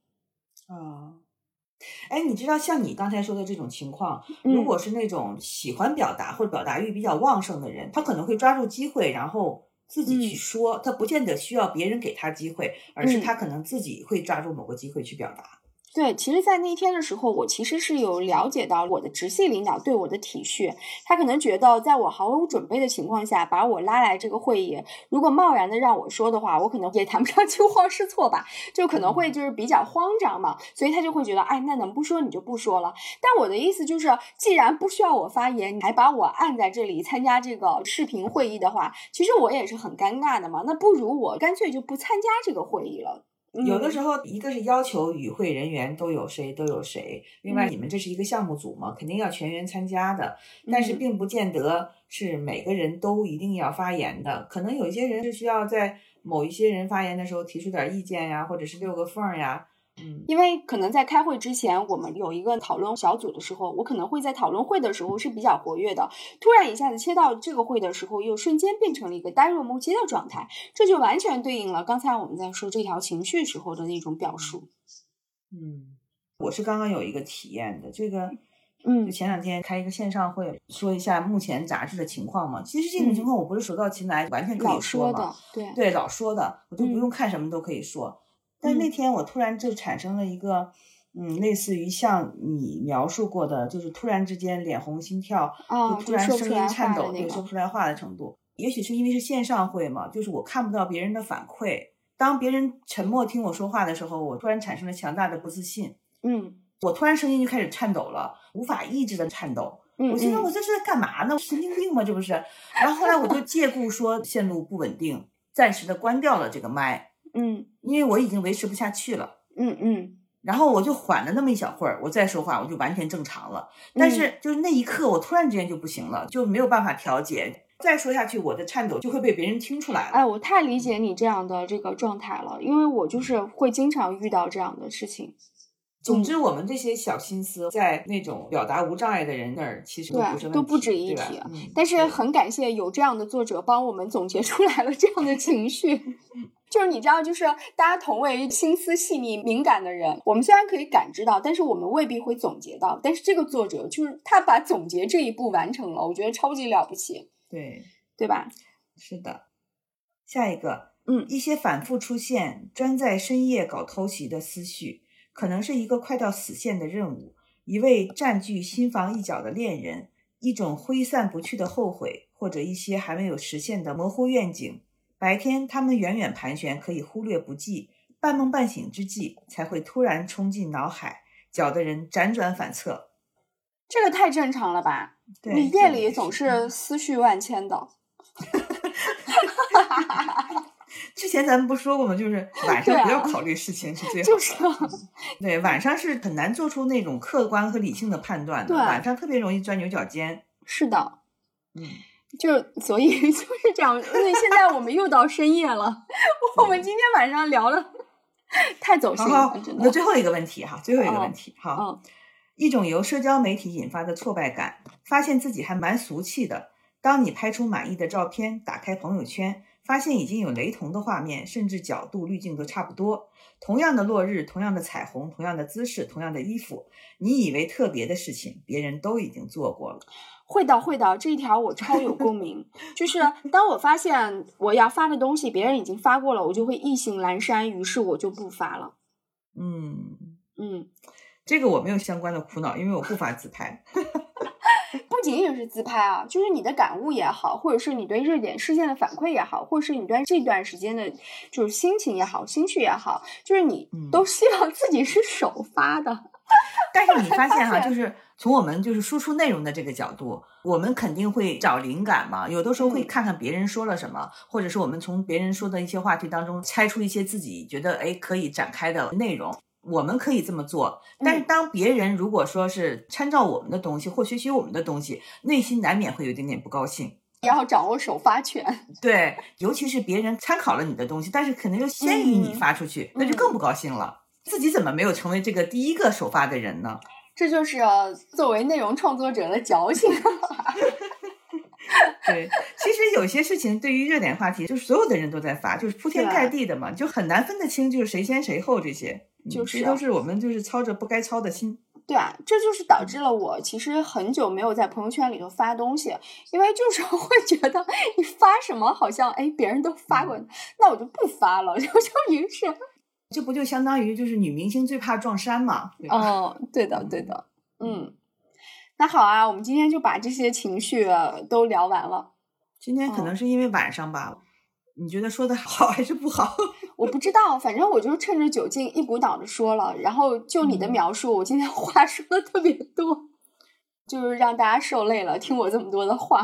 啊，哎，你知道像你刚才说的这种情况，如果是那种喜欢表达或者表达欲比较旺盛的人，他可能会抓住机会，然后自己去说，他不见得需要别人给他机会，而是他可能自己会抓住某个机会去表达。
对，其实，在那天的时候，我其实是有了解到我的直系领导对我的体恤。他可能觉得，在我毫无准备的情况下把我拉来这个会议，如果贸然的让我说的话，我可能也谈不上 惊慌失措吧，就可能会就是比较慌张嘛。所以他就会觉得，哎，那能不说你就不说了。但我的意思就是，既然不需要我发言，你还把我按在这里参加这个视频会议的话，其实我也是很尴尬的嘛。那不如我干脆就不参加这个会议了。
有的时候，一个是要求与会人员都有谁都有谁，另外你们这是一个项目组嘛，肯定要全员参加的。但是并不见得是每个人都一定要发言的，可能有一些人是需要在某一些人发言的时候提出点意见呀，或者是六个缝儿呀。嗯，
因为可能在开会之前，我们有一个讨论小组的时候，我可能会在讨论会的时候是比较活跃的，突然一下子切到这个会的时候，又瞬间变成了一个呆若木鸡的状态，这就完全对应了刚才我们在说这条情绪时候的那种表述。
嗯，我是刚刚有一个体验的，这个，
嗯，
就前两天开一个线上会，说一下目前杂志的情况嘛。其实这种情况我不是手到擒来，完全可以
说
嘛，
对
对，老说的，我就不用看什么都可以说。但那天我突然就产生了一个，嗯，类似于像你描述过的，就是突然之间脸红心跳，就突然声音颤抖，对，说不出来话的程度。也许是因为是线上会嘛，就是我看不到别人的反馈。当别人沉默听我说话的时候，我突然产生了强大的不自信。
嗯，
我突然声音就开始颤抖了，无法抑制的颤抖。
嗯，
我心想我这是在干嘛呢？神经病吗？这不是？然后后来我就借故说线路不稳定，暂时的关掉了这个麦。
嗯，
因为我已经维持不下去了。
嗯嗯，
然后我就缓了那么一小会儿，我再说话，我就完全正常了。但是就是那一刻，我突然之间就不行了，就没有办法调节。再说下去，我的颤抖就会被别人听出来了。
哎，我太理解你这样的这个状态了，因为我就是会经常遇到这样的事情。
总之，我们这些小心思在那种表达无障碍的人那儿，其实
对都不值一提。
嗯，
但是很感谢有这样的作者帮我们总结出来了这样的情绪。就是你知道，就是大家同为心思细腻敏感的人，我们虽然可以感知到，但是我们未必会总结到。但是这个作者就是他把总结这一步完成了，我觉得超级了不起。
对，
对吧？
是的。下一个，
嗯，
一些反复出现、专在深夜搞偷袭的思绪，可能是一个快到死线的任务，一位占据心房一角的恋人，一种挥散不去的后悔，或者一些还没有实现的模糊愿景。白天，他们远远盘旋，可以忽略不计；半梦半醒之际，才会突然冲进脑海，搅得人辗转反侧。
这个太正常了吧？你夜里总是思绪万千的。
之前咱们不说过吗？就是 晚上不要考虑事情是最 好
的。就是
对，晚上是很难做出那种客观和理性的判断的。晚上特别容易钻牛角尖。
是的。
嗯。
就所以 就是这样，因为现在我们又到深夜了，我们今天晚上聊了太走心了。
那最后一个问题哈，最后一个问题哈，一种由社交媒体引发的挫败感，发现自己还蛮俗气的。当你拍出满意的照片，打开朋友圈，发现已经有雷同的画面，甚至角度、滤镜都差不多。同样的落日，同样的彩虹，同样的姿势，同样的衣服，你以为特别的事情，别人都已经做过了。
会的，会的，这一条我超有共鸣。就是当我发现我要发的东西别人已经发过了，我就会意兴阑珊，于是我就不发了。
嗯
嗯，
这个我没有相关的苦恼，因为我不发自拍。
不仅仅是自拍啊，就是你的感悟也好，或者是你对热点事件的反馈也好，或者是你对这段时间的，就是心情也好，心绪也好，就是你都希望自己是首发的。
但是你发现哈，就是从我们就是输出内容的这个角度，我们肯定会找灵感嘛。有的时候会
嗯
看看别人说了什么，或者是我们从别人说的一些话题当中拆出一些自己觉得哎可以展开的内容。我们可以这么做，但是
嗯
当别人如果说是参照我们的东西或学习我们的东西，内心难免会有一点点不高兴。
要掌握首发权。
对，尤其是别人参考了你的东西，但是可能又先于你
嗯
发出去，那就更不高兴了。自己怎么没有成为这个第一个首发的人呢？
这就是呃作为内容创作者的矫情。
对，其实有些事情对于热点话题，就是所有的人都在发，就是铺天盖地的嘛，就很难分得清，就是谁先谁后这些。嗯
就是
这都是我们就是操着不该操的心。
对啊，这就是导致了我其实很久没有在朋友圈里头发东西，因为就是会觉得你发什么好像哎别人都发过，那我就不发了，就就于是，
这不就相当于就是女明星最怕撞衫嘛？对吧？
嗯，对的对的，嗯，那好啊，我们今天就把这些情绪呃都聊完了。
今天可能是因为晚上吧，你觉得说的好还是不好？
我不知道，反正我就趁着酒劲一股脑的说了，然后就你的
嗯
描述，我今天话说的特别多，就是让大家受累了，听我这么多的话。